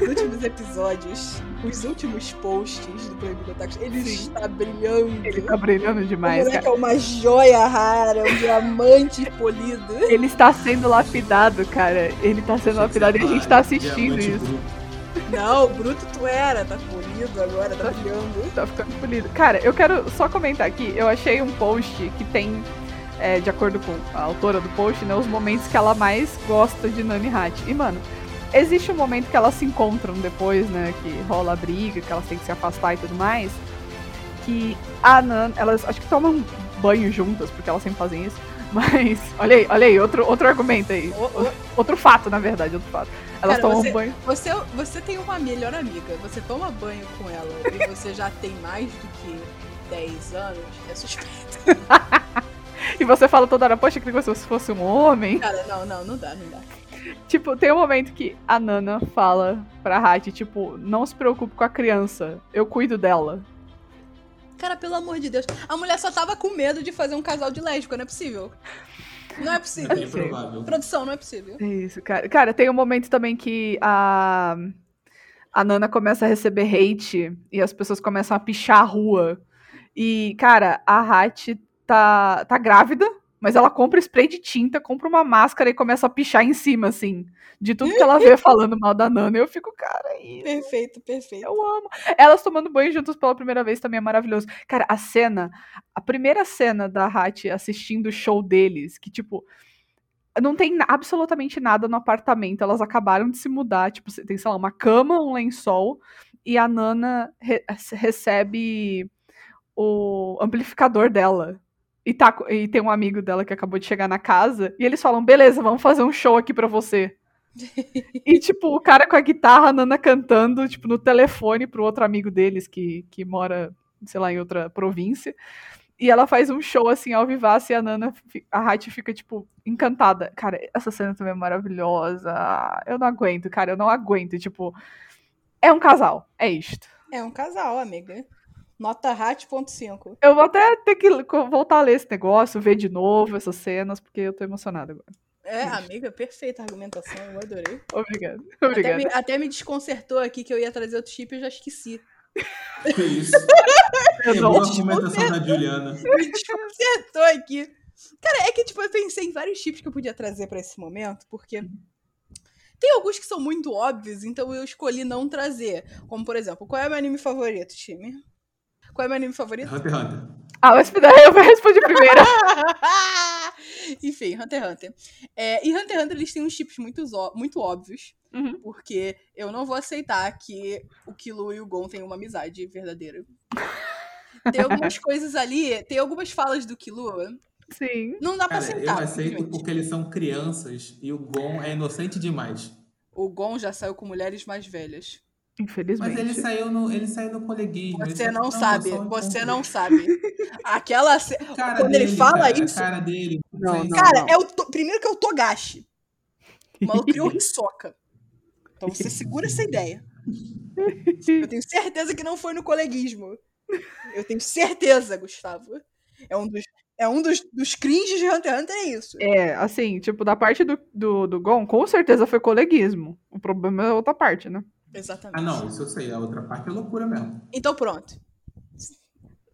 nos últimos episódios, os últimos posts do Proibido Otakus, ele Sim. está brilhando. Ele está brilhando demais. O é uma joia rara, um diamante polido. Ele está sendo lapidado, cara. Ele está sendo lapidado e a gente está assistindo isso. Bruto. Não, bruto tu era, tá polido agora, tá brilhando. Tá ficando polido. Cara, eu quero só comentar aqui, eu achei um post que tem, é, de acordo com a autora do post, né, os momentos que ela mais gosta de Nani Hat. E, mano, existe um momento que elas se encontram depois, né, que rola a briga, que elas têm que se afastar e tudo mais, que a Nan, elas acho que tomam banho juntas, porque elas sempre fazem isso, Mas, olha aí, olha aí, outro, outro argumento aí. O- o- Outro fato, na verdade, outro fato. Elas Cara, tomam você- banho. Você, você tem uma melhor amiga, você toma banho com ela e você já tem mais do que 10 anos, é suspeito. E você fala toda hora, poxa, que você fosse um homem. Cara, não, não, não dá, não dá. Tipo, tem um momento que a Nana fala pra Hattie, tipo, não se preocupe com a criança, eu cuido dela. Cara, pelo amor de Deus. A mulher só tava com medo de fazer um casal de lésbico, não é possível. Não é É possível. bem provável. Produção, não é possível. É Isso, cara. Cara, tem um momento também que a, a Nana começa a receber hate e as pessoas começam a pichar a rua. E, cara, a Hattie tá, tá grávida, mas ela compra spray de tinta, compra uma máscara e começa a pichar em cima, assim, de tudo que ela vê falando mal da Nana. Eu fico, cara, é isso. Perfeito, perfeito. Eu amo. Elas tomando banho juntas pela primeira vez também é maravilhoso. Cara, a cena, a primeira cena da Hattie assistindo o show deles, que tipo, não tem absolutamente nada no apartamento. Elas acabaram de se mudar, tipo, tem, sei lá, uma cama, um lençol e a Nana re- recebe o amplificador dela. E, tá, e tem um amigo dela que acabou de chegar na casa e eles falam: "Beleza, vamos fazer um show aqui pra você". E, tipo, o cara com a guitarra, a Nana cantando, tipo, no telefone pro outro amigo deles que, que mora, sei lá, em outra província. E ela faz um show, assim, ao vivaço, e a Nana, a Hattie fica, tipo, encantada. Cara, essa cena também é maravilhosa. Eu não aguento, cara, eu não aguento. Tipo, é um casal, é isto. É um casal, amiga. Nota hat.5. Eu vou até ter que voltar a ler esse negócio, ver de novo essas cenas, porque eu tô emocionada agora. É, amiga, perfeita a argumentação, eu adorei. Obrigada. Até Obrigada. me, até me desconcertou aqui que eu ia trazer outro chip e eu já esqueci. Que isso? É boa a argumentação da Juliana. Me desconcertou aqui. Cara, é que tipo, eu pensei em vários chips que eu podia trazer pra esse momento, porque tem alguns que são muito óbvios, então eu escolhi não trazer. Como, por exemplo, qual é o meu anime favorito, time? Qual é o meu anime favorito? Hunter x Hunter. Ah, mas daí eu vou responder primeiro. Enfim, Hunter x Hunter. É, e Hunter x Hunter, eles têm uns chips muito, muito óbvios, Uhum. porque eu não vou aceitar que o Kilo e o Gon tenham uma amizade verdadeira. Tem algumas coisas ali, tem algumas falas do Kilo, Sim. não dá pra Cara, eu aceitar. aceito simplesmente. porque eles são crianças e o Gon é inocente demais. O Gon já saiu com mulheres mais velhas. Infelizmente. Mas ele saiu no, ele saiu no coleguismo. ele Você não sabe, você não sabe. Aquela. cara quando ele dele, fala cara, isso- cara dele. Não, não. Cara, é o to- primeiro que é o Togashi. O maluco criou Hisoka. Então você segura essa ideia. Eu tenho certeza que não foi no coleguismo. Eu tenho certeza, Gustavo. É um dos, é um dos, dos cringes de Hunter x Hunter, é isso. É, assim, tipo, da parte do, do, do Gon, com certeza foi coleguismo. O problema é a outra parte, né? Exatamente. Ah, não, isso eu sei. A outra parte é loucura mesmo. Então pronto.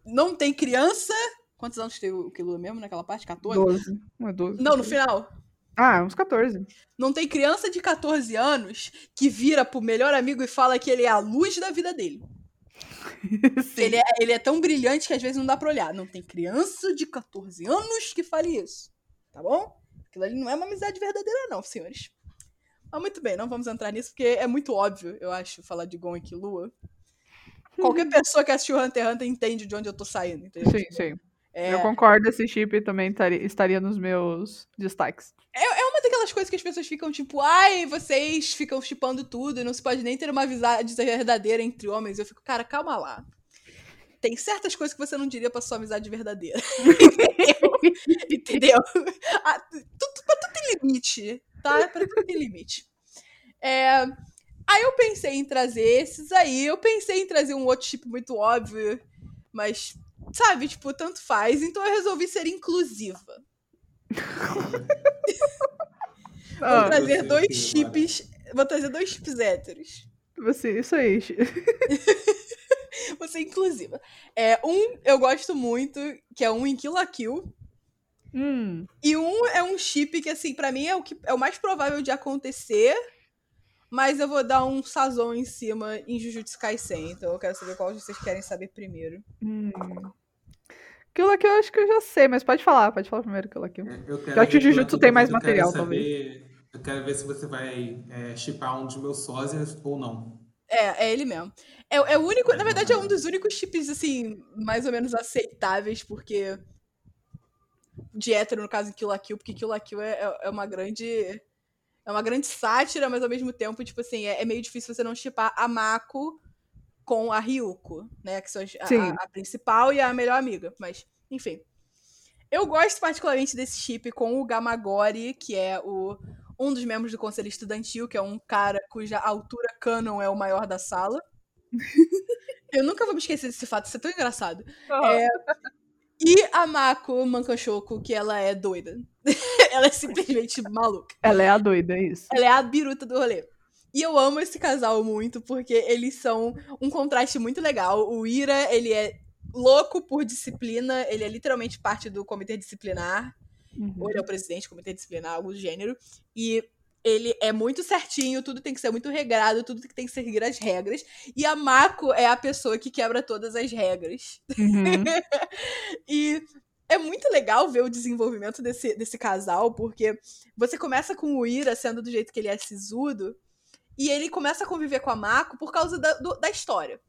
Não tem criança. Quantos anos tem o Kilo mesmo naquela parte? 14? 12. Não é 12. Não, no final. Ah, uns 14. Não tem criança de 14 anos que vira pro melhor amigo e fala que ele é a luz da vida dele. Ele, é, ele é tão brilhante que às vezes não dá pra olhar. Não tem criança de 14 anos que fale isso. Tá bom? Aquilo ali não é uma amizade verdadeira, não, senhores. Mas muito bem, não vamos entrar nisso, porque é muito óbvio, eu acho, falar de Gon e Killua. Qualquer pessoa que assistiu Hunter x Hunter entende de onde eu tô saindo, entendeu? Sim, sim. É, Eu concordo, esse chip também estaria, nos meus destaques. é uma daquelas coisas que as pessoas ficam tipo, ai, vocês ficam chipando tudo e não se pode nem ter uma amizade verdadeira entre homens. Eu fico, cara, calma lá. Tem certas coisas que você não diria pra sua amizade verdadeira. Entendeu? Ah, tudo, tudo tem limite, tá? Pra tudo tem limite. É, Aí eu pensei em trazer esses aí. Eu pensei em trazer um outro chip muito óbvio, mas, sabe, tipo, tanto faz. Então eu resolvi ser inclusiva. Vou Ah, trazer você, dois que chips. Vou trazer dois chips héteros. você, isso aí. Vou ser inclusiva. É, um eu gosto muito, que é um em Kill la Kill. Hum, E um é um chip que, assim, pra mim é o, que, é o mais provável de acontecer. Mas eu vou dar um sazon em cima em Jujutsu Kaisen. Então eu quero saber qual vocês querem saber primeiro. hum. Aquilo aqui eu acho que eu já sei, mas pode falar, pode falar primeiro aquilo aqui. Eu Que o ver que o Jujutsu tem mais material, saber- Eu quero ver se você vai é, chipar um dos meus sósias ou não. É, é ele mesmo. É, é o único, na verdade, é um dos únicos chips, assim, mais ou menos aceitáveis, porque. De hétero, no caso, em Kill la Kill, porque Kill la Kill é, é, é uma grande. É uma grande sátira, mas ao mesmo tempo, tipo assim, é, é meio difícil você não chipar a Mako com a Ryuko, né? Que são a, a, a, principal e a melhor amiga. Mas, enfim. Eu gosto particularmente desse chip com o Gamagori, que é o, um dos membros do conselho estudantil, que é um cara cuja altura canon é o maior da sala. Eu nunca vou me esquecer desse fato, isso é tão engraçado. Oh. É, e a Mako Mankanshoko, que ela é doida. ela é simplesmente maluca. Ela é a doida, é isso. Ela é a biruta do rolê. E eu amo esse casal muito, porque eles são um contraste muito legal. O Ira, ele é louco por disciplina, ele é literalmente parte do comitê disciplinar. Uhum. Ou ele é o presidente do comitê disciplinar, algo do gênero. E ele é muito certinho, tudo tem que ser muito regrado, tudo tem que seguir as regras. E a Mako é a pessoa que quebra todas as regras. Uhum. e é muito legal ver o desenvolvimento desse, desse casal, porque você começa com o Ira sendo do jeito que ele é sisudo, e ele começa a conviver com a Mako por causa da, do, da história.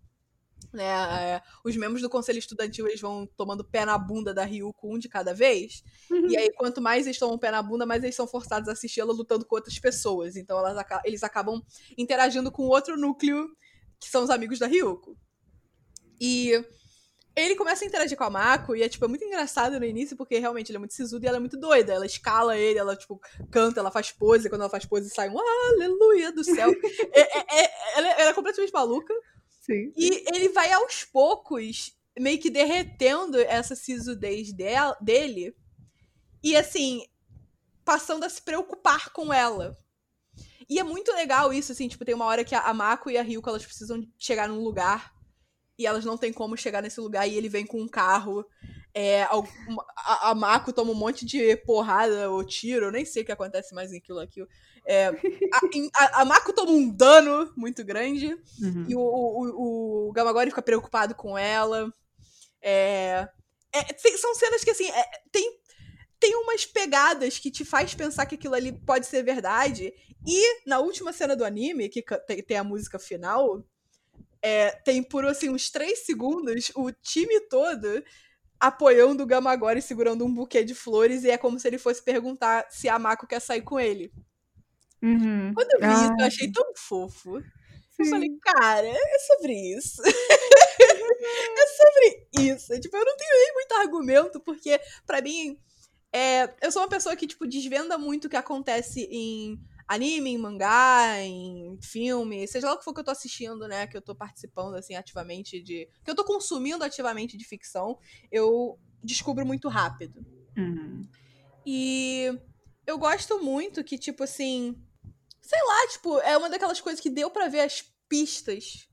Né, é, os membros do conselho estudantil eles vão tomando pé na bunda da Ryuko um de cada vez. Uhum. E aí, quanto mais eles tomam pé na bunda, mais eles são forçados a assistir ela lutando com outras pessoas. Então, elas, eles acabam interagindo com outro núcleo, que são os amigos da Ryuko. E ele começa a interagir com a Mako e é, tipo, é muito engraçado no início, porque realmente ele é muito sisudo e ela é muito doida. Ela escala ele, ela, tipo, canta, ela faz pose, quando ela faz pose sai um aleluia do céu. é, é, é, ela, ela é completamente maluca. Sim. E ele vai aos poucos meio que derretendo essa sisudez dele. E assim, passando a se preocupar com ela. E é muito legal isso, assim, tipo, tem uma hora que a Mako e a Ryuko, elas precisam chegar num lugar e elas não têm como chegar nesse lugar e ele vem com um carro. É, a, a Mako toma um monte de porrada ou tiro, eu nem sei o que acontece mais em aquilo aqui. É, a, a, Mako toma um dano muito grande uhum. e o, o, o Gamagori fica preocupado com ela. É, é, são cenas que, assim, é, tem, tem umas pegadas que te faz pensar que aquilo ali pode ser verdade. E na última cena do anime, que tem, tem a música final, é, tem por assim, uns três segundos o time todo apoiando o Gamagori segurando um buquê de flores e é como se ele fosse perguntar se a Mako quer sair com ele. Uhum. Quando eu vi ah. isso, eu achei tão fofo. Sim. Eu falei, cara, é sobre isso. é sobre isso. Tipo, eu não tenho nem muito argumento, porque, para mim, é, eu sou uma pessoa que, tipo, desvenda muito o que acontece em anime, em mangá, em filme, seja lá o que for que eu tô assistindo, né, que eu tô participando, assim, ativamente de... que eu tô consumindo ativamente de ficção, eu descubro muito rápido. Uhum. E eu gosto muito que, tipo assim, sei lá, tipo, é uma daquelas coisas que deu para ver as pistas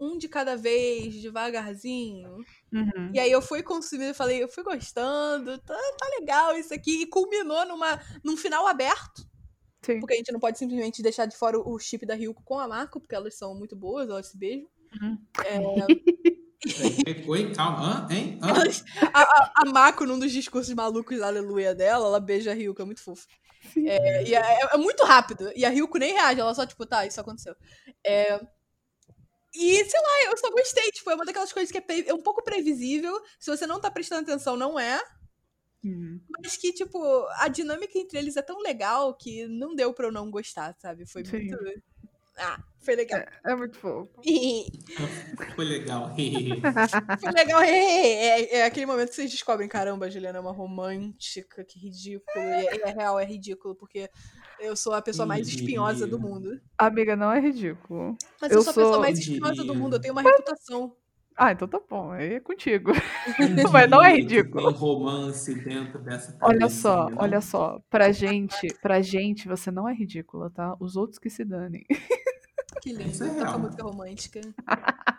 um de cada vez, devagarzinho. Uhum. E aí eu fui consumindo e falei, eu fui gostando, tá, tá legal isso aqui. E culminou numa, num final aberto. Sim. Porque a gente não pode simplesmente deixar de fora o chip da Ryuko com a Marco, porque elas são muito boas, elas se beijam. Uhum. É... Oi, calma, Hã? hein? Hã? A, a, a Mako, num dos discursos malucos aleluia dela, ela beija a Ryuko, é muito fofo. É, e é, é, é, muito rápido. E a Ryuko nem reage, ela só, tipo, tá, isso aconteceu. É, e, sei lá, eu só gostei. Tipo, é uma daquelas coisas que é, é um pouco previsível. Se você não tá prestando atenção, não é. Uhum. Mas que, tipo, a dinâmica entre eles é tão legal que não deu pra eu não gostar, sabe? Foi Sim. muito. Ah, foi legal. É, é muito fofo. foi legal. foi legal. É, é, aquele momento que vocês descobrem, caramba, a Juliana é uma romântica, que ridículo. É, é real, é ridículo, porque eu sou a pessoa mais espinhosa do mundo. Amiga, não é ridículo. Mas eu, eu sou a pessoa mais espinhosa do mundo, eu tenho uma reputação. Ah, então tá bom, aí é contigo. Mas não é ridículo. Tem romance dentro dessa Olha só, não? olha só. Pra gente, pra gente, você não é ridícula, tá? Os outros que se danem. Que lindo, Isso é toca música romântica.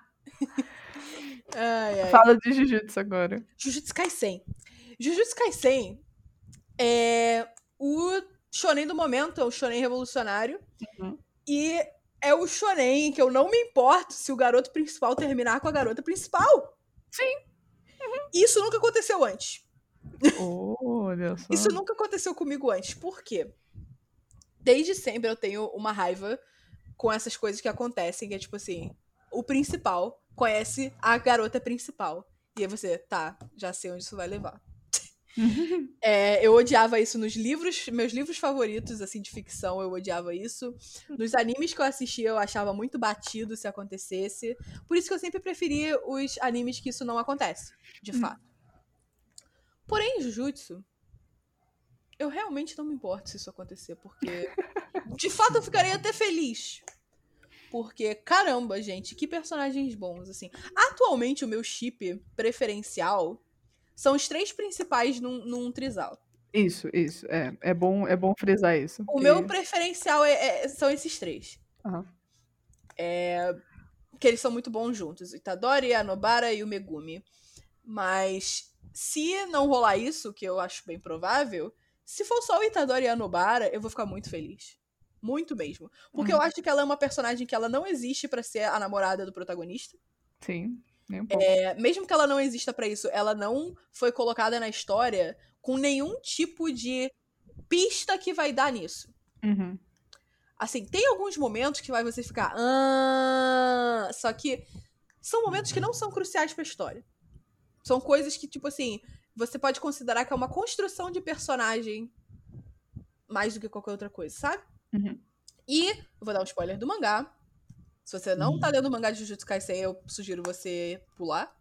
ai, ai. Fala de Jujutsu agora. Jujutsu Kaisen. Jujutsu Kaisen é o shonen do momento, é o shonen revolucionário. Uhum. E é o shonen que eu não me importo se o garoto principal terminar com a garota principal. Sim. Uhum. Isso nunca aconteceu antes. olha só. Isso nunca aconteceu comigo antes. Por quê? Desde sempre eu tenho uma raiva com essas coisas que acontecem, que é tipo assim, o principal conhece a garota principal. E aí você, tá, já sei onde isso vai levar. É, eu odiava isso nos livros, meus livros favoritos, assim, de ficção, eu odiava isso. Nos animes que eu assistia, eu achava muito batido se acontecesse. Por isso que eu sempre preferi os animes que isso não acontece, de Hum. fato. Porém, Jujutsu, eu realmente não me importo se isso acontecer, porque de fato eu ficaria até feliz. Porque, caramba, gente, que personagens bons, assim. Atualmente, o meu chip preferencial são os três principais num, num trisal. Isso, isso. É, é, bom, é bom frisar isso. O porque- meu preferencial é- é- são esses três. Aham. Que eles são muito bons juntos. O Itadori, a Nobara e o Megumi. Mas se não rolar isso, que eu acho bem provável, se for só o Itadori e a Nobara, eu vou ficar muito feliz. Muito mesmo. Porque Uhum. eu acho que ela é uma personagem que ela não existe pra ser a namorada do protagonista. Sim, um pouco. É, mesmo que ela não exista pra isso, ela não foi colocada na história com nenhum tipo de pista que vai dar nisso. Uhum. Assim, tem alguns momentos que vai você ficar. "Ah", Só que são momentos que não são cruciais pra história. São coisas que, tipo assim, você pode considerar que é uma construção de personagem mais do que qualquer outra coisa, sabe? Uhum. E vou dar um spoiler do mangá. Se você não tá lendo o mangá de Jujutsu Kaisen, eu sugiro você pular.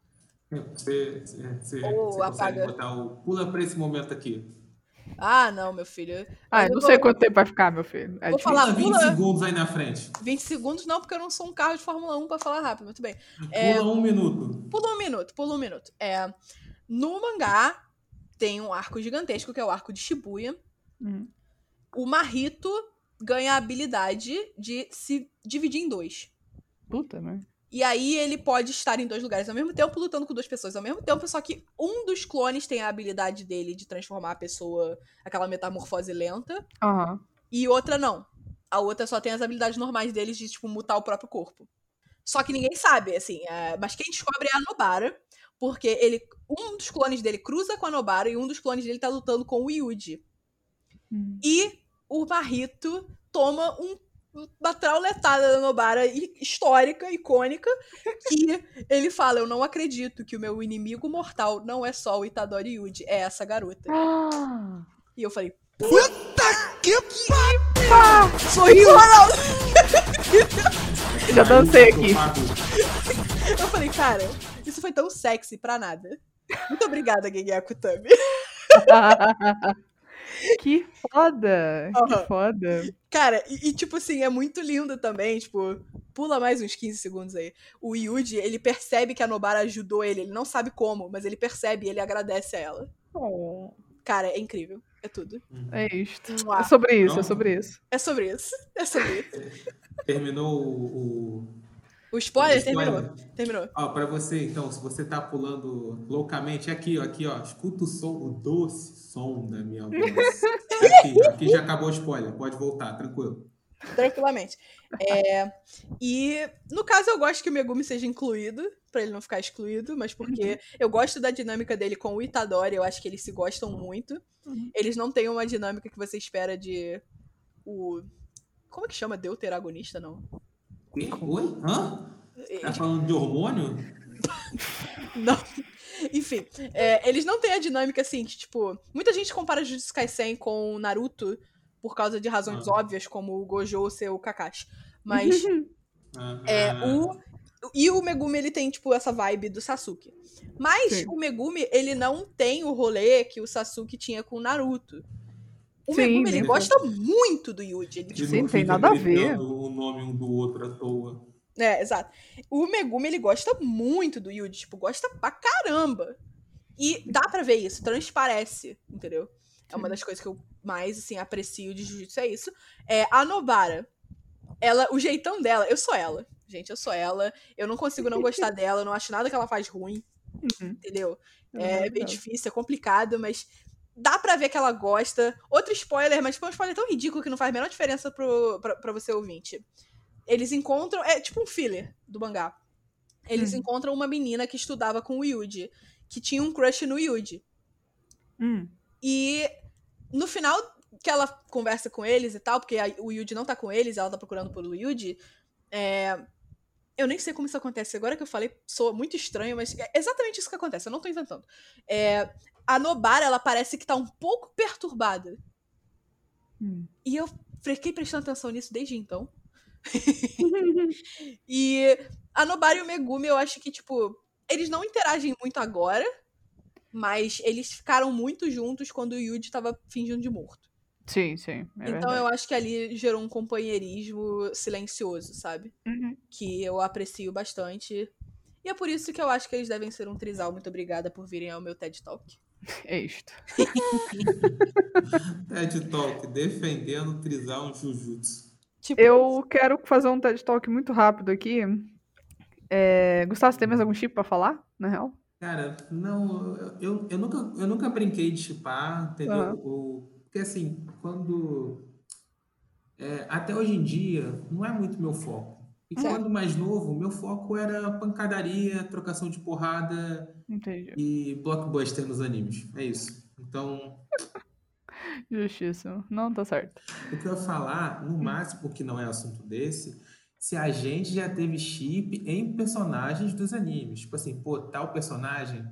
Você, você, você Ou consegue apaga. botar o. Pula pra esse momento aqui. Ah, não, meu filho. Ah, eu não vou- sei quanto tempo vai ficar, meu filho. É Vou difícil. falar, Pula 20 pula. segundos aí na frente. 20 segundos não, porque eu não sou um carro de Fórmula 1 pra falar rápido. Muito bem. É, Pula um minuto. Pula um minuto, pula um minuto. É, no mangá, tem um arco gigantesco, que é o arco de Shibuya. Uhum. O Marito ganha a habilidade de se dividir em dois. Puta, né? E aí ele pode estar em dois lugares ao mesmo tempo, lutando com duas pessoas ao mesmo tempo, só que um dos clones tem a habilidade dele de transformar a pessoa, aquela metamorfose lenta, Aham. e outra não. A outra só tem as habilidades normais deles de, tipo, mutar o próprio corpo. Só que ninguém sabe, assim. é, Mas quem descobre é a Nobara, porque ele, um dos clones dele cruza com a Nobara e um dos clones dele tá lutando com o Yuji. Hum. E o Marrito toma um, uma trauletada da Nobara hi- histórica, icônica, que ele fala: Eu não acredito que o meu inimigo mortal não é só o Itadori Yuji, é essa garota. Ah, E eu falei: pá, Sorriso, Ronaldo! já dancei aqui. Eu falei, cara, isso foi tão sexy pra nada. Muito obrigada, Gege Akutami. que foda, Aham. que foda. Cara, e, e, tipo assim, é muito lindo também, tipo, pula mais uns 15 segundos aí. O Yuji, ele percebe que a Nobara ajudou ele, ele não sabe como, mas ele percebe e ele agradece a ela. Oh, Cara, é incrível. É tudo. é isto. Mua. É sobre isso, é Não. sobre isso. É sobre isso. É sobre isso. Terminou o. o... Spoiler, o spoiler. terminou. Terminou. Ó, pra você, então, se você tá pulando loucamente, aqui, ó, aqui, ó, escuta o som, o doce som da minha voz. Aqui, aqui já acabou o spoiler, pode voltar, tranquilo. Tranquilamente. É, e no caso eu gosto que o Megumi seja incluído, pra ele não ficar excluído, mas porque eu gosto da dinâmica dele com o Itadori, eu acho que eles se gostam muito. Uhum. Eles não têm uma dinâmica que você espera de o como é que chama deuteragonista não? Oi? Oi? Hã? É, Tá falando de hormônio? Não. Enfim, é, eles não têm a dinâmica assim, que, tipo, muita gente compara Jujutsu Kaisen com Naruto por causa de razões Ah. óbvias, como o Gojo ser o Kakashi. Mas Ah, É, ah, o. E o Megumi, ele tem, tipo, essa vibe do Sasuke. Mas Sim. o Megumi, ele não tem o rolê que o Sasuke tinha com o Naruto. O Sim, Megumi, ele gosta muito do Yuji. Ele, tipo, Sim, não tem nada a ver. o nome um do outro à toa. é, exato. O Megumi, ele gosta muito do Yuji. Tipo, gosta pra caramba. E dá pra ver isso, transparece, entendeu? É uma das coisas que eu mais, assim, aprecio de Jujutsu, é isso. É, a Nobara, ela, o jeitão dela, eu sou ela. Gente, eu sou ela. Eu não consigo não gostar dela, eu não acho nada que ela faz ruim. Uhum. entendeu? É bem maravilhoso. difícil, é complicado, mas dá pra ver que ela gosta. Outro spoiler, mas foi um spoiler tão ridículo que não faz a menor diferença pro, pra, pra você ouvinte. Eles encontram. É tipo um filler do mangá. Eles Hum. encontram uma menina que estudava com o Yuji, que tinha um crush no Yuji. Hum. E no final que ela conversa com eles e tal, porque a- o Yuji não tá com eles, ela tá procurando pelo Yuji, é, Eu nem sei como isso acontece. Agora que eu falei, soa muito estranho, mas é exatamente isso que acontece. Eu não tô inventando. É, a Nobara, ela parece que tá um pouco perturbada. Hum. E eu fiquei prestando atenção nisso desde então. e a Nobara e o Megumi, eu acho que, tipo, eles não interagem muito agora, mas eles ficaram muito juntos quando o Yuji tava fingindo de morto. Sim, sim. é então verdade. eu acho que ali gerou um companheirismo silencioso, sabe? Uhum. Que eu aprecio bastante. E é por isso que eu acho que eles devem ser um trisal. Muito obrigada por virem ao meu TED Talk. É isto. TED Talk, defendendo o Trisal Jujutsu. Tipo, Eu quero fazer um TED Talk muito rápido aqui. É... Gustavo, você tem mais algum chip pra falar, na real? Cara, não, eu, eu, nunca, eu nunca brinquei de chipar, entendeu? Aham. O, porque assim, quando. é, até hoje em dia, não é muito meu foco. E Certo. quando mais novo, meu foco era pancadaria, trocação de porrada Entendi. e blockbuster nos animes. É isso. Então, Justíssimo. Não, tá certo. o que eu ia falar, no máximo, que não é assunto desse, se a gente já teve chip em personagens dos animes. Tipo assim, pô, tal personagem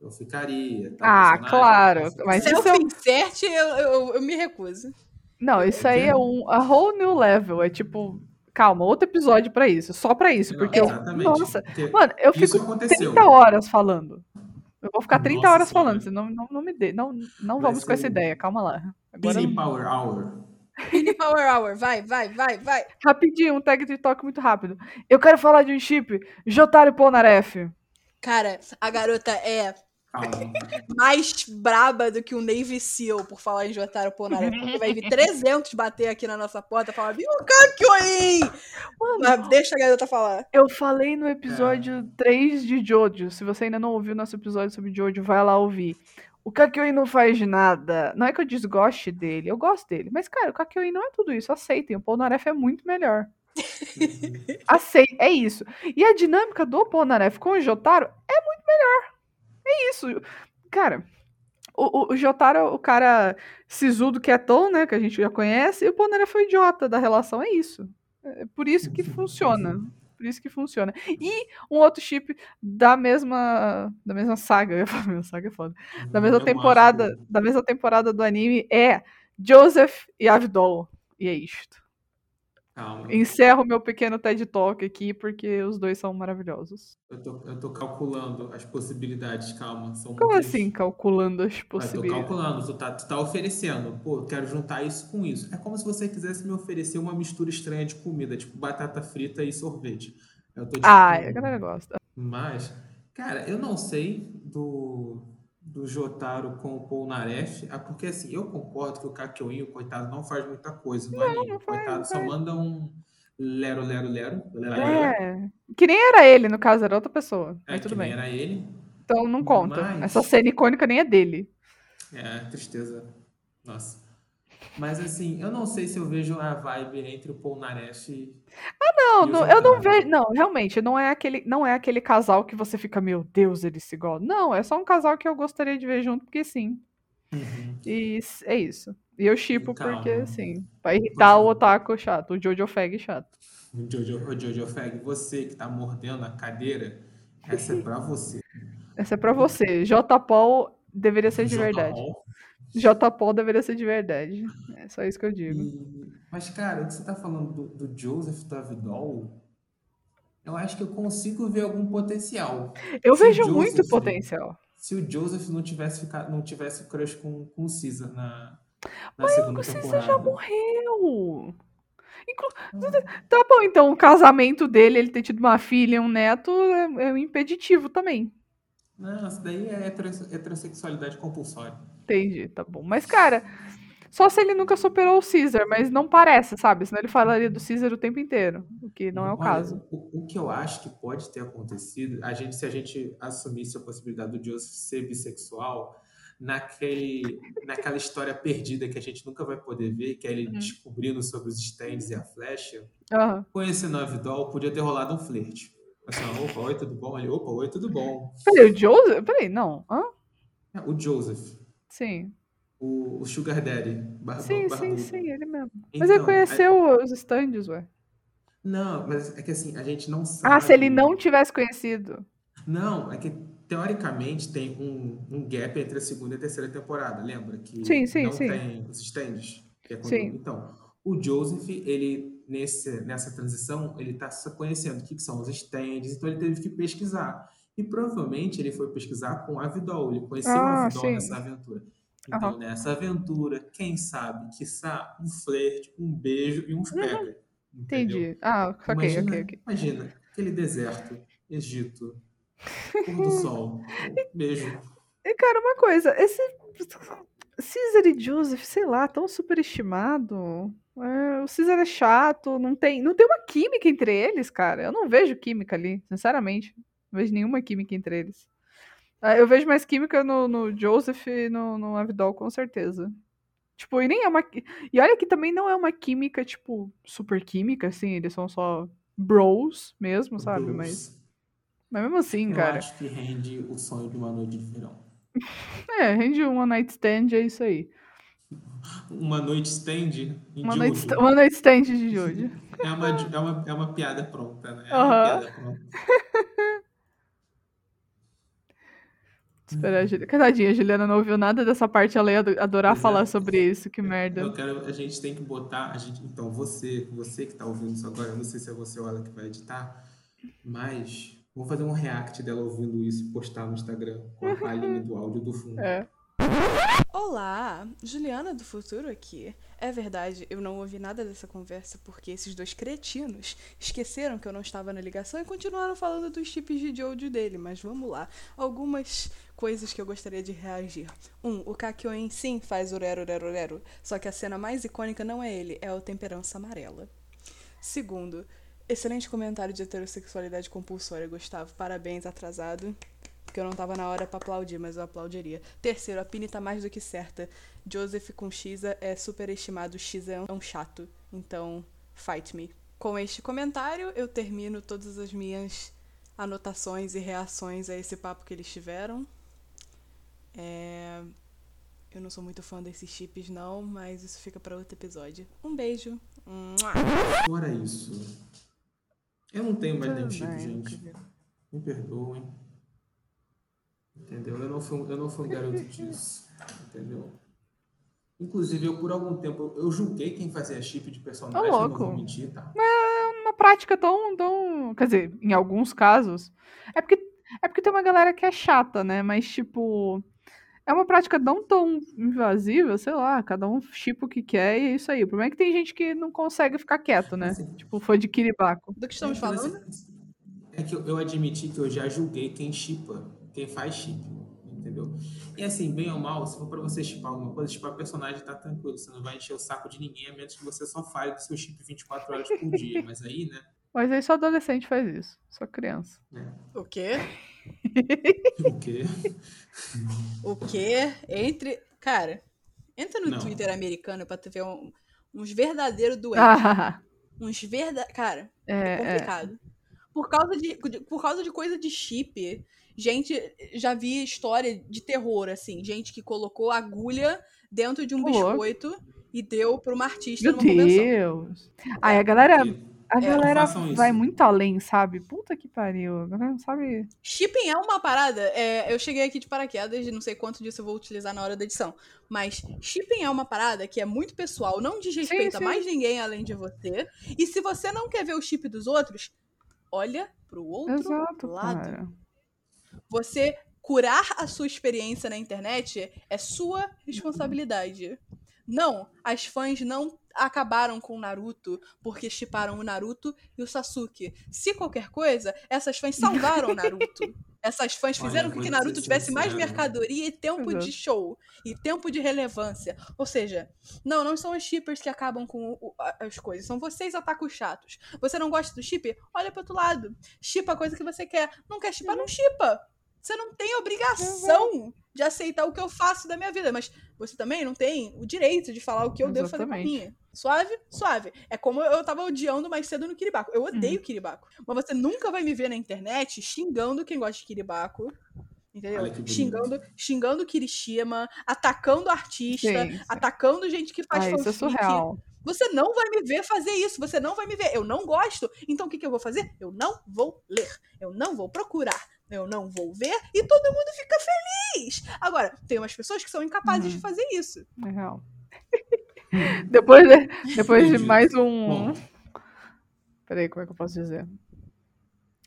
eu ficaria. Tal Ah, claro, eu mas isso é self-insert, eu, eu, eu me recuso. Não, isso aí é um a whole new level. É tipo, calma, outro episódio pra isso, só pra isso, Não, porque eu, exatamente. nossa, Porque mano, eu fico aconteceu. 30 horas falando. Eu vou ficar 30 Nossa horas falando, você não, não, não me dê, não, não vamos com essa ideia, calma lá. Agora, Disney Power Hour. Mini Power Hour, vai, vai, vai, vai. rapidinho, um tag de toque muito rápido. Eu quero falar de um chip, Jotaro Polnareff. Cara, a garota é Calma. mais braba do que um Navy SEAL por falar em Jotaro Ponaré. Porque vai vir 300 bater aqui na nossa porta e falar, viu, Kakyoin? Mas deixa a garota falar. Eu falei no episódio 3 de Jojo. Se você ainda não ouviu nosso episódio sobre Jojo, vai lá ouvir. O Kakyoin não faz nada. Não é que eu desgoste dele, eu gosto dele. Mas, cara, o Kakyoin não é tudo isso. Aceitem. O Polnareff é muito melhor. Aceitem. É isso. E a dinâmica do Polnareff com o Jotaro é muito melhor. É isso. Cara, o, o, o Jotaro é o cara sisudo quietão, né? Que a gente já conhece. E o Polnareff foi idiota da relação. É isso. É por isso que funciona. Por isso que funciona. E um outro chip da mesma da mesma saga, eu ia falar, mesma saga é foda. Da mesma Eu temporada, da mesma temporada do anime é Joseph e Avdol. E é isto. Calma. Encerro meu pequeno TED Talk aqui porque os dois são maravilhosos. Eu tô, eu tô calculando as possibilidades, calma. São Como muitas- assim, calculando as Eu tô possibilidades? calculando, tu tá, tu tá oferecendo. Pô, eu quero juntar isso com isso. É como se você quisesse me oferecer uma mistura estranha de comida, tipo batata frita e sorvete. Eu tô Ah, tipo, a galera gosta. Mas, cara, eu não sei do, do Jotaro com o Polnareff, ah, porque assim, eu concordo que o Kakyoin, o coitado, não faz muita coisa no anime. não O faz, coitado não só manda um lero, lero, lero. lero, lero. É. Que nem era ele, no caso, era outra pessoa. É, Mas que tudo nem bem. era ele. Então não conta. Mas- Essa cena icônica nem é dele. É, tristeza. Nossa. Mas assim, eu não sei se eu vejo a vibe entre o Polnareff e. Não, e não, eu não vejo. Não, realmente, não é aquele, não é aquele casal que você fica, meu Deus, eles se gostam. Não, é só um casal que eu gostaria de ver junto, porque sim. Uhum. E é isso. E eu chipo Calma. porque, sim, pra irritar o otaku chato, o Jojo Fag chato. O Jojo, o Jojo Fag, você que tá mordendo a cadeira, essa é pra você. Essa é pra você. J. Paul deveria ser de verdade. Paul. J. Paul deveria ser de verdade. É só isso que eu digo. E- Mas, cara, o que você tá falando do, do Joseph Davidol, eu acho que eu consigo ver algum potencial. Eu Se o vejo muito potencial. Se o Joseph não tivesse ficado, não tivesse crush com, com o Caesar na, na O segunda Caesar temporada. já morreu. Inclu- Tá bom, então o casamento dele, ele ter tido uma filha e um neto, é, é um impeditivo também. Não, isso daí é hetero- heterossexualidade compulsória. Entendi, tá bom. Mas, cara, só se ele nunca superou o Caesar, mas não parece, sabe? Senão ele falaria do Caesar o tempo inteiro, o que não é o Olha, caso. O, o que eu acho que pode ter acontecido, a gente, se a gente assumisse a possibilidade do Joseph ser bissexual, naquele, naquela história perdida que a gente nunca vai poder ver, que é ele Uhum. descobrindo sobre os stands e a flecha, Aham. conhecendo a Vidal, podia ter rolado um flerte. Assim, opa, oi, tudo bom? Ele, opa, oi, tudo bom? Peraí, o Joseph? Peraí, não. Hã? É, O Joseph, Sim. o, o Sugar Daddy, barba, Sim, sim, barbudo. sim, ele mesmo. Mas Então, ele conheceu os stands, ué. Não, mas é que assim, a gente não sabe. Ah, se ele não tivesse conhecido. Não, é que teoricamente tem um, um gap entre a segunda e a terceira temporada, lembra? Que Sim, sim, não sim. tem os stands. É quando-. Então, o Joseph, ele, nesse, nessa transição, ele tá se conhecendo o que, que são os stands, então ele teve que pesquisar. E provavelmente ele foi pesquisar com a Vidol, ele conheceu a Ah, Vidol sim. nessa aventura. Então, Aham. nessa aventura, quem sabe, quiçá, um flerte, um beijo e uns pega. Uhum. Entendi. Ah, ok, Imagina, ok, ok. imagina, aquele deserto, Egito, pôr do sol, beijo. E, cara, uma coisa, esse Caesar e Joseph, sei lá, tão superestimado. É, o Caesar é chato, não tem, não tem uma química entre eles, cara. Eu não vejo química ali, sinceramente. Não vejo nenhuma química entre eles. Ah, Eu vejo mais química no, no Joseph e no, no Avidol, com certeza. Tipo, e nem é uma. E olha que também não é uma química, tipo, super química, assim, eles são só bros mesmo, sabe? Mas, mas mesmo assim, Eu cara. acho que rende o sonho de uma noite de verão. É, rende um one night stand, é isso aí. Uma noite stand Uma sta- one night stand de Jojo. É uma, é, uma, é uma piada pronta, né? É uma piada pronta. Esperar a Juliana. Tadinha, a Juliana não ouviu nada dessa parte, ela ia ado- adorar Pois é. falar sobre isso, que merda. Quero, a gente tem que botar, a gente, então você, você que tá ouvindo isso agora, eu não sei se é você ou ela que vai editar, mas vou fazer um react dela ouvindo isso e postar no Instagram com a palhinha do áudio do fundo. É. Olá, Juliana do futuro aqui. É verdade, eu não ouvi nada dessa conversa porque esses dois cretinos esqueceram que eu não estava na ligação e continuaram falando dos chips de Jojo dele, mas vamos lá. Algumas coisas que eu gostaria de reagir. Um, o Kakyoin sim faz orero, orero, orero, só que a cena mais icônica não é ele, é o Temperança Amarela. Segundo, excelente comentário de heterossexualidade compulsória, Gustavo. Parabéns, atrasado. Porque eu não tava na hora pra aplaudir, mas eu aplaudiria. Terceiro, a Pini tá mais do que certa. Joseph com Xa é superestimado, Xa é um chato. Então, fight me. Com este comentário, eu termino todas as minhas anotações e reações a esse papo que eles tiveram. É... Eu não sou muito fã desses chips, não, mas isso fica pra outro episódio. Um beijo. Fora isso, eu não tenho mais nenhum chip, gente. Me perdoem. Entendeu? Eu não fui, um- eu não fui um garoto disso. Entendeu? Inclusive, eu por algum tempo, eu julguei quem fazia chip de personagem, não louco. vou mentir, tá? Uma prática tão, tão. Quer dizer, em alguns casos. É porque, é porque tem uma galera que é chata, né? Mas, tipo. É uma prática não tão invasiva, sei lá, cada um chipa o que quer e é isso aí. O problema é que tem gente que não consegue ficar quieto, né? Assim, Tipo, foi de Kiribako. Do que estamos É, falando? assim, É que eu, eu admiti que eu já julguei quem chipa, quem faz chip, entendeu? E assim, bem ou mal, se for pra você chipar alguma coisa, chipar personagem tá tranquilo, você não vai encher o saco de ninguém, a menos que você só fale do seu chip 24 horas por dia. Mas aí, né? Mas aí só adolescente faz isso, só criança. né? O quê? O quê? O quê? Entre. Cara, entra no Não. Twitter americano pra tu ver um- uns verdadeiros doentes. Ah, Uns verdadeiros. Cara, é é, é. complicado. Por, causa de, por causa de coisa de chip, gente, já vi história de terror, assim. Gente que colocou agulha dentro de um Ô, louco. biscoito e deu pra uma artista Meu numa convenção. Deus. Aí a galera, Porque- a É, galera vai muito além, sabe? Puta que pariu. A galera não sabe. Shipping é uma parada. é, eu cheguei aqui de paraquedas, não sei quanto disso eu vou utilizar na hora da edição. Mas shipping é uma parada que é muito pessoal, não desrespeita sim. mais ninguém além de você. E se você não quer ver o chip dos outros, olha pro outro Exato, lado. cara. Você curar a sua experiência na internet é sua responsabilidade. Não, as fãs não acabaram com o Naruto porque chiparam o Naruto e o Sasuke. Se qualquer coisa, essas fãs salvaram o Naruto. Essas fãs fizeram com que Naruto tivesse mais mercadoria e tempo Exato. de show. E tempo de relevância. Ou seja, não, não são os shippers que acabam com o- as coisas. São vocês atacos chatos. Você não gosta do chip? Olha pro outro lado. Chipa a coisa que você quer. Não quer chipar? Não chipa. Você não tem obrigação de aceitar o que eu faço da minha vida. Mas você também não tem o direito de falar o que eu devo fazer com a Exatamente. minha. Suave? Suave. É como eu tava odiando mais cedo no Kiribako. Eu odeio Uhum. Kiribako. Mas você nunca vai me ver na internet xingando quem gosta de Kiribako. Entendeu? Xingando, xingando Kirishima, atacando artista, Sim, sim. atacando gente que faz Ah, isso é fanfic. surreal. Você não vai me ver fazer isso, você não vai me ver. Eu não gosto, então o que, que eu vou fazer? Eu não vou ler, eu não vou procurar, eu não vou ver e todo mundo fica feliz. Agora, tem umas pessoas que são incapazes Uhum. de fazer isso. É real. depois de, depois de mais um. Bom. Peraí, como é que eu posso dizer?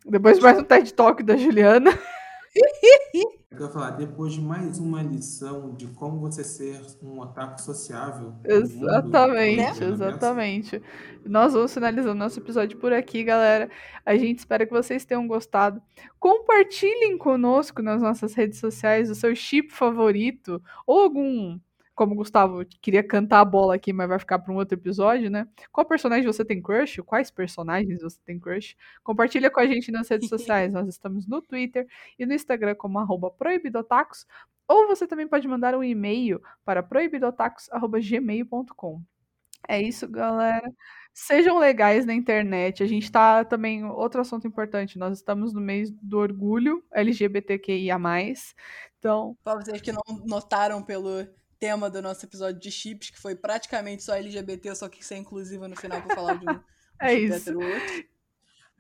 Depois de mais um TED Talk da Juliana. Eu quero falar, depois de mais uma lição de como você ser um otaku sociável. mundo, Exatamente, no universo, exatamente. Nós vamos finalizando nosso episódio por aqui, galera. A gente espera que vocês tenham gostado. Compartilhem conosco nas nossas redes sociais o seu chip favorito ou algum. Como o Gustavo queria cantar a bola aqui, mas vai ficar para um outro episódio, né? Qual personagem você tem crush? Quais personagens você tem crush? Compartilha com a gente nas redes sociais. Nós estamos no Twitter e no Instagram como arroba proibidotacos. Ou você também pode mandar um e-mail para proibidotacos.gmail.com. É isso, galera. Sejam legais na internet. A gente tá também. Outro assunto importante: nós estamos no mês do orgulho LGBTQIA. Então, Pra vocês que não notaram pelo tema do nosso episódio de chips, que foi praticamente só LGBT, só que ser inclusiva no final pra falar de um, um É chip isso. hétero outro.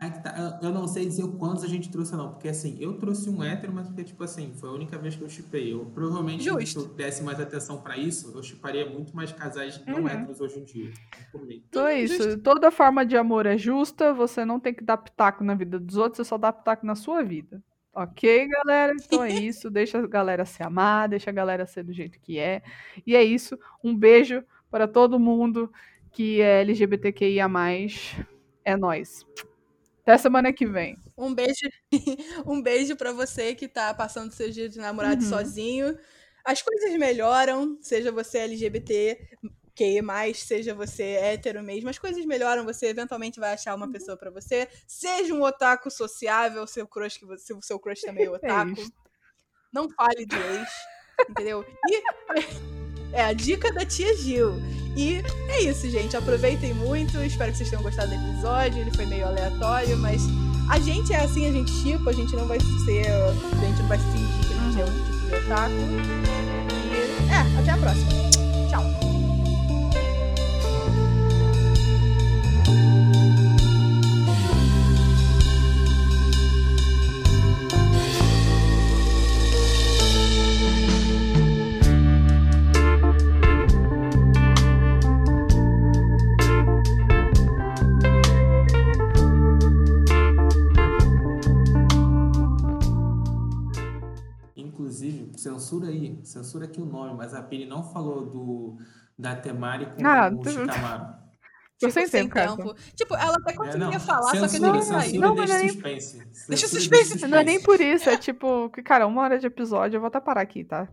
É que tá, eu não sei dizer o quantos a gente trouxe, não. Porque assim, eu trouxe um hétero, mas porque, tipo assim, foi a única vez que eu chipei. Eu provavelmente, Justo. se eu desse mais atenção pra isso, eu chiparia muito mais casais não Uhum. héteros hoje em dia. Por mim. então é isso. justo. Toda forma de amor é justa. Você não tem que dar pitaco na vida dos outros, você só dá pitaco na sua vida. Ok, galera? Então é isso. Deixa a galera se amar, deixa a galera ser do jeito que é. E é isso. Um beijo para todo mundo que é LGBTQIA. É nóis. Até semana que vem. Um beijo, um beijo para você que tá passando seus dias de namorado Uhum. sozinho. As coisas melhoram, seja você LGBT, que mais, seja você hétero mesmo, as coisas melhoram, você eventualmente vai achar uma pessoa pra você. Seja um otaku sociável, seu crush que você, seu crush também é otaku. isso. Não fale de ex, entendeu? E é a dica da tia Gil. E é isso, gente. Aproveitem muito. Espero que vocês tenham gostado do episódio. Ele foi meio aleatório, mas a gente é assim, a gente chipa, a gente não vai ser. A gente não vai fingir que a gente é outro tipo de otaku. E é, até a próxima. Tchau. Censura aí, censura aqui o nome, mas a Pini não falou do da Temari com Ah, o Shikamaru. Tô sem tempo, cara. Tipo, ela até É, conseguia não, falar, só que censura, não censura, saiu. Não, mas deixa aí- suspense. Deixa Censura, suspense. Não é nem por isso, é tipo, que, cara, uma hora de episódio, eu vou até parar aqui, tá?